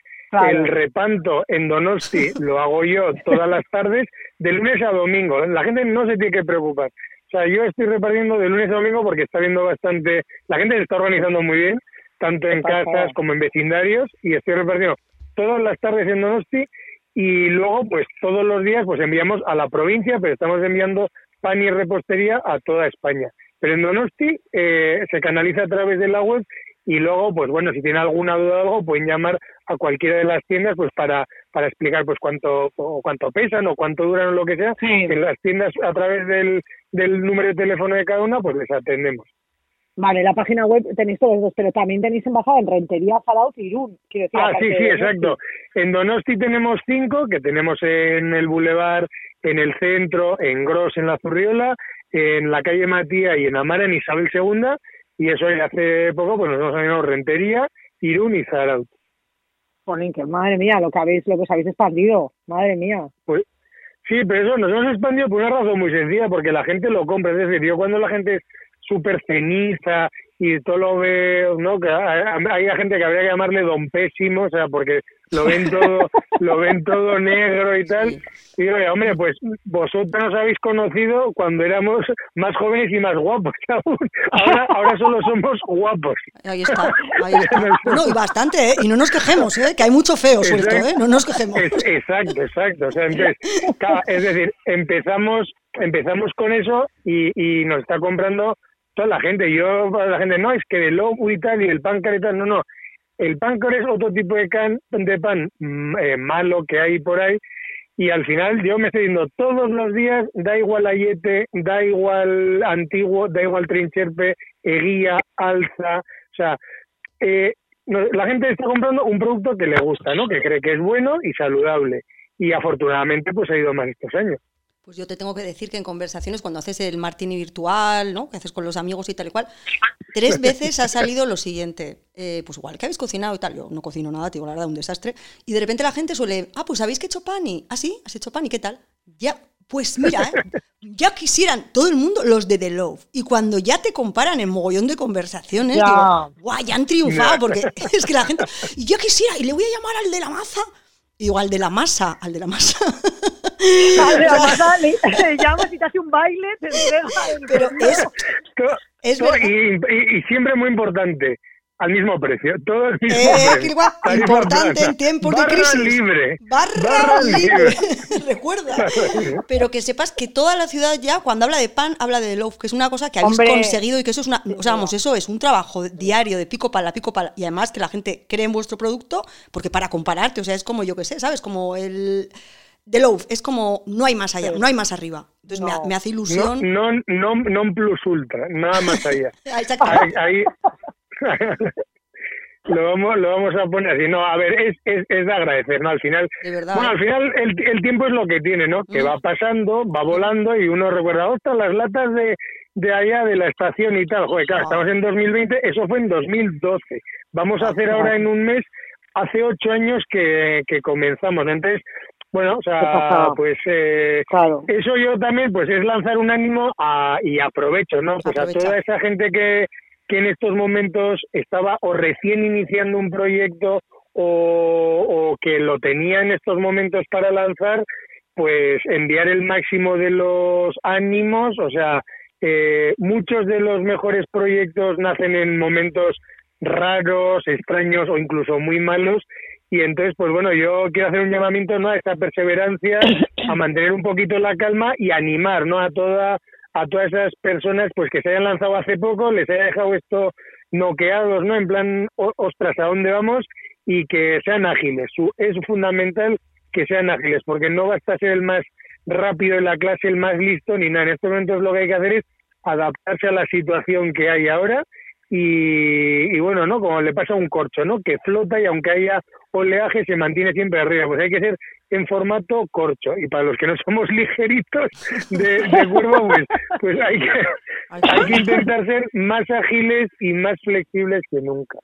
el repanto en Donosti lo hago yo todas las tardes, de lunes a domingo. La gente no se tiene que preocupar. O sea, yo estoy repartiendo de lunes a domingo porque está viendo bastante. La gente se está organizando muy bien, tanto en casas como en vecindarios, y estoy repartiendo todas las tardes en Donosti. Y luego, pues todos los días, pues enviamos a la provincia, pero estamos enviando pan y repostería a toda España. Pero en Donosti eh, se canaliza a través de la web y luego, pues bueno, si tiene alguna duda o algo, pueden llamar a cualquiera de las tiendas pues para, para explicar pues cuánto o cuánto pesan o cuánto duran o lo que sea. En las tiendas a través del, del número de teléfono de cada una, pues les atendemos. Vale, la página web tenéis todos dos, pero también tenéis embajada en Rentería, y Irún. ah, sí, sí, exacto. En Donosti tenemos cinco, que tenemos en el Boulevard, en el centro, en Gros, en la Zurriola, en la calle Matía y en Amara, en Isabel II, y eso hace poco pues nos hemos llamado Rentería, Irún y. Ponen que madre mía, lo que habéis, lo que os habéis expandido, madre mía. Pues sí, pero eso nos hemos expandido por una razón muy sencilla, porque la gente lo compra. Es decir, yo cuando la gente súper ceniza y todo lo ve, ¿no? Que hay gente que habría que llamarle don pésimo, o sea, porque lo ven todo, lo ven todo negro y tal. Y digo, hombre, pues vosotros nos habéis conocido cuando éramos más jóvenes y más guapos Ahora, ahora solo somos guapos. Ahí está, ahí está. Y bastante, ¿eh? Y no nos quejemos, ¿eh? Que hay mucho feo suelto, ¿eh? No nos quejemos. exacto, exacto. O sea, entonces, es decir, empezamos, empezamos con eso y, y nos está comprando toda la gente. Yo, la gente, no, es que de lobo y tal, y el pan y tal, no, no. El pan es otro tipo de, can, de pan mm, eh, malo que hay por ahí, y al final yo me estoy diciendo todos los días, da igual ayete, da igual antiguo, da igual trincherpe, eguía, alza, o sea, eh, la gente está comprando un producto que le gusta, ¿no? Que cree que es bueno y saludable. Y afortunadamente pues ha ido más estos años. Pues yo te tengo que decir que en conversaciones, cuando haces el martini virtual, ¿no? Que haces con los amigos y tal y cual, tres veces ha salido lo siguiente. Eh, pues igual, que habéis cocinado y tal? Yo no cocino nada, digo, la verdad, un desastre. Y de repente la gente suele, ah, pues habéis que hecho pan y, ah, sí, has hecho pan y qué tal. Ya, pues mira, ¿eh? ya quisieran todo el mundo los de The Love. Y cuando ya te comparan en mogollón de conversaciones, digo, guay, ya han triunfado, porque es que la gente, y ya quisiera, y le voy a llamar al de la maza, y al de la masa, al de la masa. Al de la masa le, llamas y te hace un baile, te entrega Pero es, y, siempre muy importante, al mismo precio. Todo el mismo eh, precio. importante en tiempos de crisis. Libre. Barra, libre. Recuerda. Pero que sepas que toda la ciudad ya, cuando habla de pan, habla de loaf, que es una cosa que habéis conseguido y que eso es una. O sea, vamos, eso es un trabajo diario de pico pala, pico pala. Y además que la gente cree en vuestro producto, porque para compararte, o sea, es como yo que sé, ¿sabes? Como el. The Loaf, es como no hay más allá, no hay más arriba. Entonces me, hace ilusión. No, no, no, plus ultra, nada más allá. ahí, lo vamos lo vamos a poner así. No a ver es, es, es de agradecer no al final bueno al final el, el tiempo es lo que tiene no que va pasando va volando y uno recuerda ostras las latas de de allá de la estación y tal joder claro, estamos en 2020 eso fue en 2012 vamos a hacer ahora en un mes hace ocho años que, que comenzamos. Entonces bueno, o sea, pues eh, eso yo también, pues es lanzar un ánimo a, y aprovecho, ¿no? Pues a toda esa gente que, que en estos momentos estaba o recién iniciando un proyecto o, que lo tenía en estos momentos para lanzar, pues enviar el máximo de los ánimos, o sea, eh, muchos de los mejores proyectos nacen en momentos raros, extraños o incluso muy malos. Y entonces pues bueno yo quiero hacer un llamamiento no a esta perseverancia a mantener un poquito la calma y animar no a toda a todas esas personas pues que se hayan lanzado hace poco, les haya dejado esto noqueados, ¿no? En plan, ostras, ¿a dónde vamos? Y que sean ágiles. Es fundamental que sean ágiles, porque no basta ser el más rápido en la clase, el más listo, ni nada. En estos momentos lo que hay que hacer es adaptarse a la situación que hay ahora y, y, bueno, ¿no? Como le pasa a un corcho, ¿no? Que flota y aunque haya oleaje se mantiene siempre arriba. Pues hay que ser en formato corcho. Y para los que no somos ligeritos de, de cuerpo, pues, pues hay, que, hay que intentar ser más ágiles y más flexibles que nunca.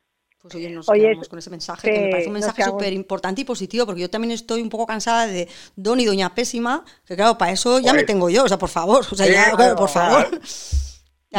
Pues oye, nos quedamos con ese mensaje, que, me parece un mensaje súper importante y positivo, porque yo también estoy un poco cansada de Don y Doña Pésima, que claro, para eso ya me tengo yo, o sea, por favor, o sea, ya, por favor.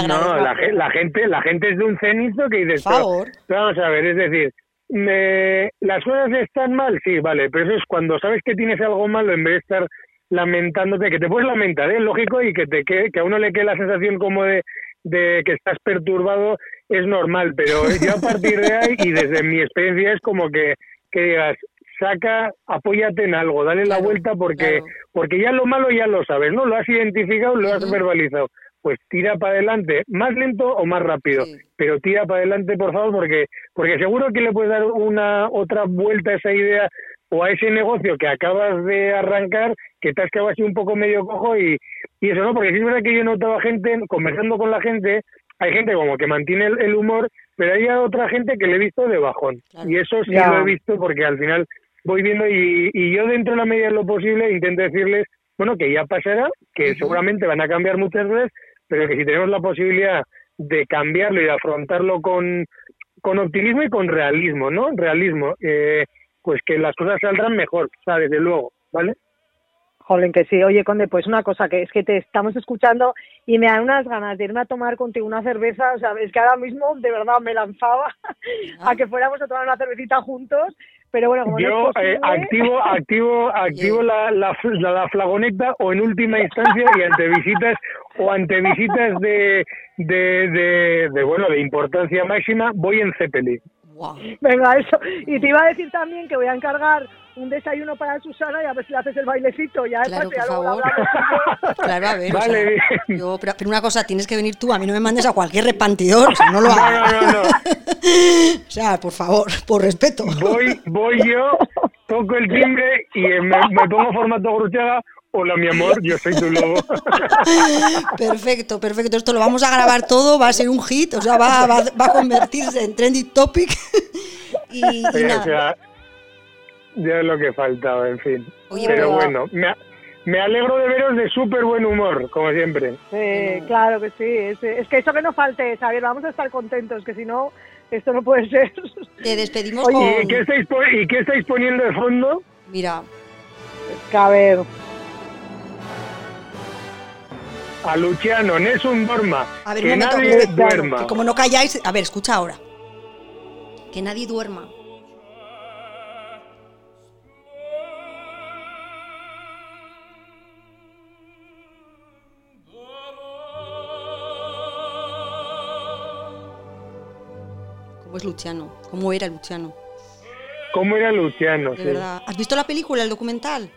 No, la, gente, la gente es de un cenizo que dice, favor. vamos a ver, es decir, me, las cosas están mal, sí, vale, pero eso es cuando sabes que tienes algo malo en vez de estar lamentándote, que te puedes lamentar, es ¿eh? lógico, y que te que, que a uno le quede la sensación como de, de que estás perturbado, es normal, pero yo a partir de ahí, y desde mi experiencia es como que, que digas, saca, apóyate en algo, dale la vuelta porque, claro. porque ya lo malo ya lo sabes, ¿no? Lo has identificado, lo has verbalizado. Pues tira para adelante, más lento o más rápido, Sí. pero tira para adelante, por favor, porque, porque seguro que le puedes dar una otra vuelta a esa idea o a ese negocio que acabas de arrancar, que te has quedado así un poco medio cojo y, y eso, ¿no? Porque sí es verdad que yo he notado a gente, conversando con la gente, hay gente como que mantiene el, el humor, pero hay otra gente que le he visto de bajón. Claro. Y eso sí Ya. lo he visto porque al final voy viendo y, y yo dentro de la medida de lo posible intento decirles, bueno, que ya pasará, que seguramente van a cambiar muchas veces, pero que si tenemos la posibilidad de cambiarlo y de afrontarlo con, con optimismo y con realismo, ¿no? Realismo, eh, pues que las cosas saldrán mejor, o sea, desde luego, ¿vale? Jolín, que sí. Oye, Conde, pues una cosa, que es que te estamos escuchando y me dan unas ganas de irme a tomar contigo una cerveza. O sea, es que ahora mismo de verdad me lanzaba Ah. a que fuéramos a tomar una cervecita juntos. Pero bueno, como no Yo es eh, activo, activo, activo la, la, la, la flagoneta o en última instancia y ante visitas o ante visitas de, de, de, de, bueno de importancia máxima voy en Zeppelin. Venga, eso. Y te iba a decir también que voy a encargar un desayuno para Susana y a ver si le haces el bailecito. Ya Claro, por favor. Claro, a ver. o Vale, sea, bien. yo- pero, pero una cosa, tienes que venir tú. A mí no me mandes a cualquier repartidor. O sea, no lo hagas. no, no, no. O sea, por favor, por respeto. Voy, voy yo, toco el timbre y me, me pongo formato gruchaga. Hola, mi amor, yo soy tu lobo. Perfecto, perfecto. Esto lo vamos a grabar todo, va a ser un hit, o sea, va, va, va a convertirse en trending topic. Y, y o nada. sea, ya es lo que faltaba, en fin. Oye, Pero pero- bueno, me, me alegro de veros de súper buen humor, como siempre. Sí, claro que sí. Es, es que eso que no falte, Xavier. Vamos a estar contentos, que si no, esto no puede ser. Te despedimos Oye, ¿Y con. qué estáis, y qué estáis poniendo de fondo? Mira, Que a ver. A Luciano, Nessun Dorma. a ver, que un momento. nadie que- duerma. que como no calláis. A ver, escucha ahora. Que nadie duerma. ¿Cómo es Luciano? ¿Cómo era Luciano? ¿Cómo era Luciano? De Sí. verdad. ¿Has visto la película, el documental?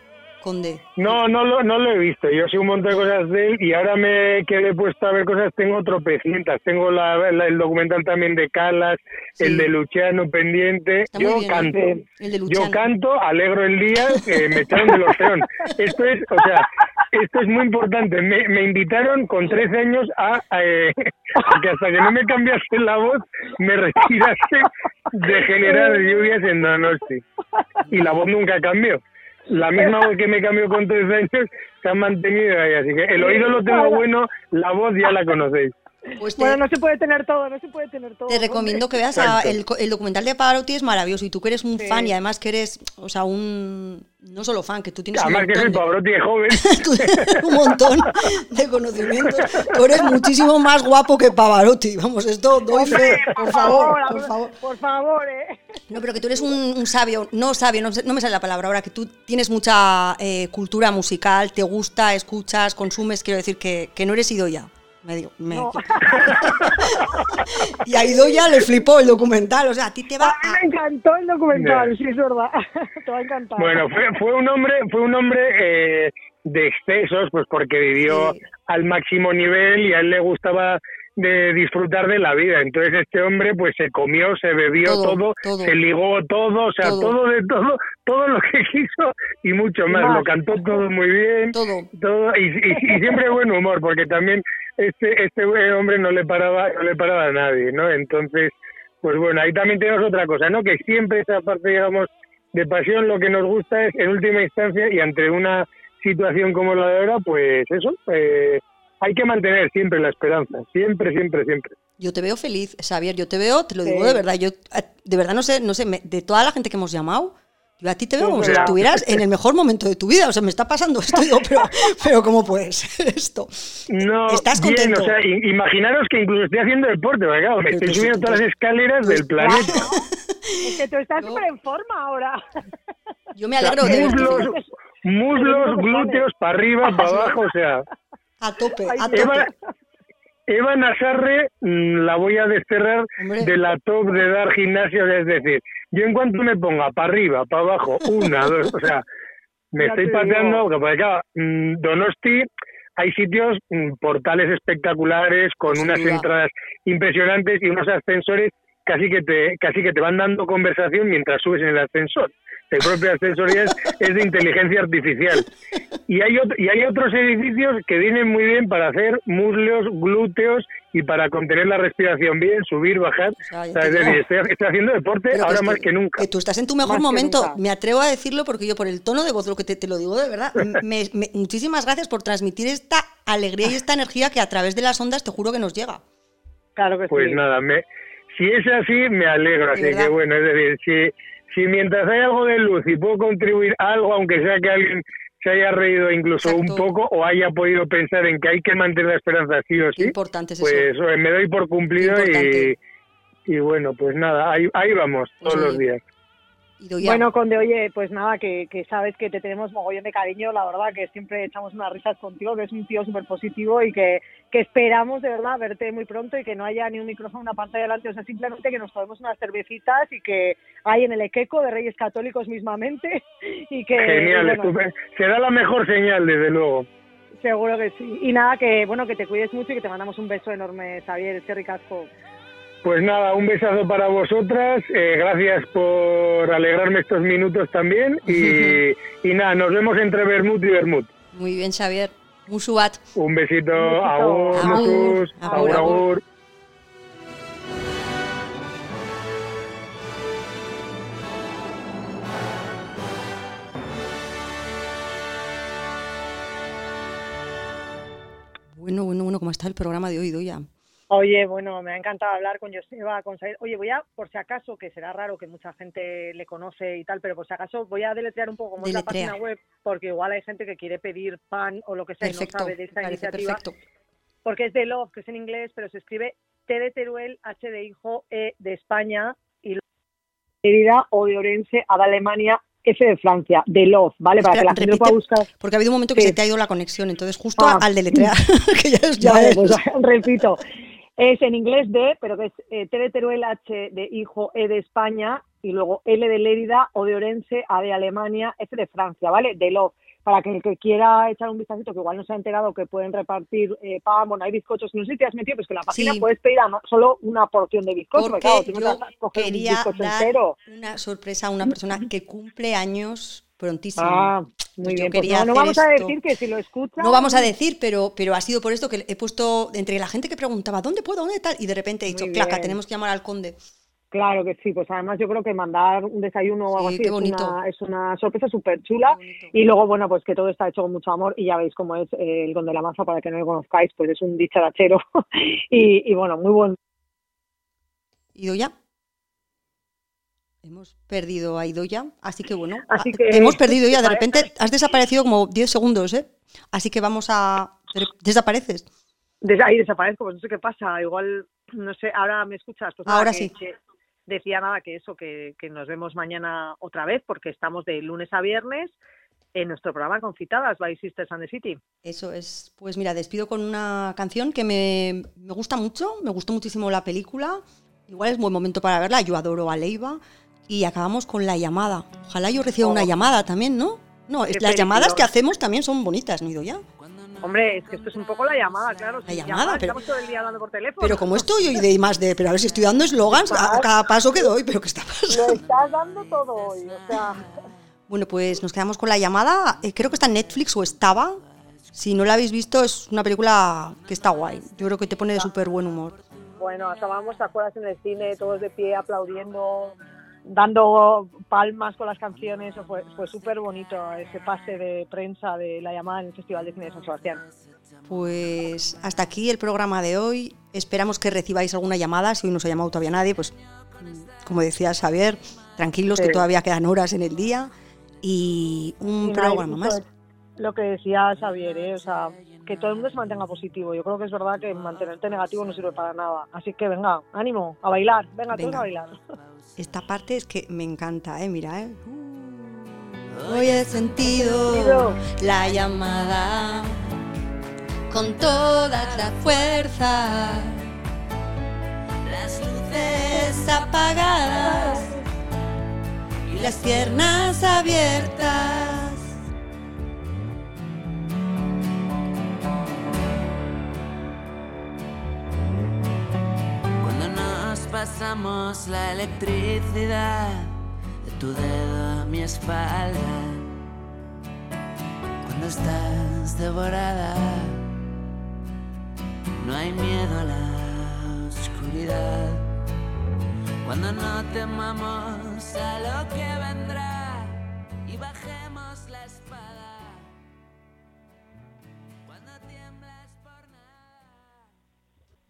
No, no lo, no lo he visto. Yo sé un montón de cosas de él y ahora me que le he puesto a ver cosas. Tengo tropecientas. Tengo la, la- el documental también de Calas, Sí. el de Luciano pendiente. Está Yo bien, canto. El de Luciano. Yo canto, alegro el día, eh, me echaron del orfeón. Esto es, o sea, esto es muy importante. Me, me invitaron con 13 años a, eh, que hasta que no me cambiase la voz, me retirase de generar lluvias en Donosti. Y la voz nunca cambió. La misma voz que me cambió con 13 años se ha mantenido ahí. Así que el oído lo tengo bueno, la voz ya la conocéis. Pues te, Bueno, no se puede tener todo, no se puede tener todo. te hombre. recomiendo que veas a- el, documental de Pavarotti, es maravilloso. Y tú que eres un Sí. fan y además que eres, o sea, un. No solo fan, que tú tienes un Además que soy montón, de, Pavarotti de joven. tú tienes un montón de conocimientos. Tú eres muchísimo más guapo que Pavarotti. Vamos, esto doy fe, por favor, por favor. Por favor, eh. No, pero que tú eres un, un sabio, no sabio, no, me sale la palabra ahora, que tú tienes mucha eh, cultura musical, te gusta, escuchas, consumes, quiero decir que, que no eres Idoya. Me digo, me- No. y a Idoya le flipó el documental, o sea, a ti te va A mí a... me encantó el documental, sí, es verdad. Te va a encantar. Bueno, fue, fue un hombre, fue un hombre eh, de excesos, pues porque vivió Sí. al máximo nivel y a él le gustaba de disfrutar de la vida. Entonces este hombre pues se comió, se bebió Todo, todo, todo. se ligó todo, o sea, Todo. todo. de todo, todo lo que quiso y mucho más. más. Lo cantó todo muy bien, Todo. todo y, y- y siempre buen humor, porque también este este hombre no le paraba no le paraba a nadie, ¿no? Entonces, pues bueno, ahí también tenemos otra cosa, ¿no? Que siempre esa parte, digamos, de pasión, lo que nos gusta es, en última instancia, y ante una situación como la de ahora, pues eso, eh, hay que mantener siempre la esperanza, siempre, siempre, siempre. Yo te veo feliz, Xavier, yo te veo, te lo digo Sí. de verdad, yo eh, de verdad no sé, no sé, me- de toda la gente que hemos llamado, yo a ti te veo Sí, como si verdad. estuvieras en el mejor momento de tu vida, o sea, me está pasando esto, digo, pero, pero ¿cómo puede ser esto? No, ¿Estás bien, contento? o sea, imaginaros que incluso estoy haciendo deporte, porque claro, me Pero estoy tú- subiendo todas las escaleras del planeta. Es que tú estás No. súper en forma ahora. Yo me alegro de verte muslos, feliz. muslos, glúteos, para arriba, para abajo, o sea... a tope, a Eva, tope. Eva Nazarre mm, la voy a desterrar Hombre. de la top de dar gimnasio, es decir, Yo en cuanto me ponga para arriba, para abajo, una, dos, o sea, me Ya estoy te pateando, porque claro, mm, Donosti hay sitios, mm, portales espectaculares con unas entradas impresionantes y unos ascensores casi que te casi que te van dando conversación mientras subes en el ascensor. El propio ascensor ya es, es de inteligencia artificial. Y hay, y hay otros edificios que vienen muy bien para hacer muslos, glúteos y para contener la respiración bien, subir, bajar. sea, ya O sea, te es decir, digo. estoy, estoy haciendo deporte Pero ahora es más que nunca. Que tú estás en tu mejor Más momento. Me atrevo a decirlo porque yo por el tono de voz, lo que te, te lo digo de verdad, me- me- muchísimas gracias por transmitir esta alegría y esta energía que a través de las ondas te juro que nos llega. Claro que Pues sí. nada, me, si es así, me alegro. Así que bueno, es decir, si, si mientras hay algo de luz y puedo contribuir a algo, aunque sea que alguien se haya reído incluso Exacto. un poco o haya podido pensar en que hay que mantener la esperanza sí o sí, importante es pues eso. eh, me doy por cumplido y, y bueno, pues nada, ahí, ahí vamos todos los días. Bueno, Conde, oye, pues nada, que, que sabes que te tenemos mogollón de cariño, la verdad que siempre echamos unas risas contigo, que es un tío súper positivo y que, que esperamos de verdad verte muy pronto y que no haya ni un micrófono, una pantalla delante, o sea, simplemente que nos tomemos unas cervecitas y que hay en el Equeco de Reyes Católicos mismamente y que... Genial, bueno, estupendo. Será la mejor señal, desde luego. Seguro que sí. Y nada, que bueno, que te cuides mucho y que te mandamos un beso enorme, Xavier, es que ricasco. Pues nada, un besazo para vosotras. eh, gracias por alegrarme estos minutos también. Y, y nada, nos vemos entre Bermud y Bermud. Muy bien, Xavier. Un besito, Un besito. agur, agur, agur. agur. Bueno, bueno, bueno, ¿cómo está el programa de hoy, Doya? Oye, bueno, me ha encantado hablar con Joseba, con Said. Oye, voy a, por si acaso, que será raro que mucha gente le conoce y tal, pero por si acaso voy a deletrear un poco es la página web, porque igual hay gente que quiere pedir pan o lo que sea y Perfecto. no sabe de esta iniciativa. perfecto. Porque es de Love, que es en inglés, pero se escribe T de Teruel, H de Hijo, E de España y Herida o de Orense, A de Alemania, F de Francia, de Love, ¿vale? Para que la gente lo pueda buscar. Porque ha habido un momento que Sí. se te ha ido la conexión, entonces justo Ah. al deletrear, que ya es... Ya Vale, es- pues repito. Es en inglés de, pero que es eh, T de Teruel, H de Hijo, E de España, y luego L de Lérida, O de Orense, A de Alemania, F de Francia, ¿vale? De Love. Para que el que quiera echar un vistacito, que igual no se ha enterado que pueden repartir eh, pan, bueno, hay bizcochos, no sé si te has metido, pues que en la página Sí. puedes pedir además solo una porción de bizcocho, Porque claro, tú no te yo vas a coger un quería bizcocho dar entero. una sorpresa a una persona que cumple años prontísimo. Ah, muy yo bien. Pues no, vamos a decir que si lo escuchas... No vamos a decir, pero, pero ha sido por esto que he puesto entre la gente que preguntaba ¿dónde puedo? ¿dónde tal? Y de repente he dicho, claca, tenemos que llamar al conde. Claro que sí, pues además yo creo que mandar un desayuno o algo Sí, así es una, es una sorpresa súper chula. Y luego, bueno, pues que todo está hecho con mucho amor y ya veis cómo es eh, el Conde de la Maza, para que no lo conozcáis, pues es un dicharachero y, y bueno, muy buen. ¿Y Doya? Hemos perdido a Idoya, así que bueno, Así a- que, hemos perdido ya, ¿te de repente has desaparecido como 10 segundos, ¿eh? Así que vamos a... Desapareces. Des- ahí desaparezco, pues no sé qué pasa, igual, no sé, ahora me escuchas. Pues nada, Ahora que- sí. que decía nada que eso, que, que nos vemos mañana otra vez, porque estamos de lunes a viernes en nuestro programa Confitadas by Sisters and the City. Eso es. Pues mira, despido con una canción que me, me gusta mucho, me gustó muchísimo la película. Igual es buen momento para verla, yo adoro a Leiva. Y acabamos con la llamada. Ojalá yo reciba una Oh. llamada también, ¿no? No, Qué las llamadas que hacemos también son bonitas, ¿no, Idoya? Hombre, es que esto es un poco la llamada, claro. La llamada, pero- Estamos todo el día hablando por teléfono. Pero como estoy hoy de más de, pero a ver si estoy dando eslogans a, a cada paso que doy, pero ¿qué está pasando? Lo estás dando todo hoy, o sea... Bueno, pues nos quedamos con la llamada. Eh, creo que está en Netflix o estaba. Si no la habéis visto, es una película que está guay. Yo creo que te pone de súper buen humor. Bueno, estábamos, ¿te acuerdas en el cine, todos de pie aplaudiendo, dando palmas con las canciones? Fue, fue súper bonito ese pase de prensa de la llamada en el Festival de Cine de San Sebastián. Pues hasta aquí el programa de hoy. Esperamos que recibáis alguna llamada. Si hoy no se ha llamado todavía nadie, pues mm, como decía Xavier, tranquilos que todavía quedan horas en el día. Y un Y programa más. Lo que decía Xavier, ¿eh? o sea, que todo el mundo se mantenga positivo. Yo creo que es verdad que mantenerte negativo no sirve para nada. Así que venga, ánimo, a bailar. Venga, todos Venga. a bailar. Esta parte es que me encanta, ¿eh? Mira, ¿eh? Hoy he sentido la llamada con toda la fuerza. Las luces apagadas y las piernas abiertas. Nos pasamos la electricidad de tu dedo a mi espalda, cuando estás devorada, no hay miedo a la oscuridad. Cuando no temamos a lo que vendrá.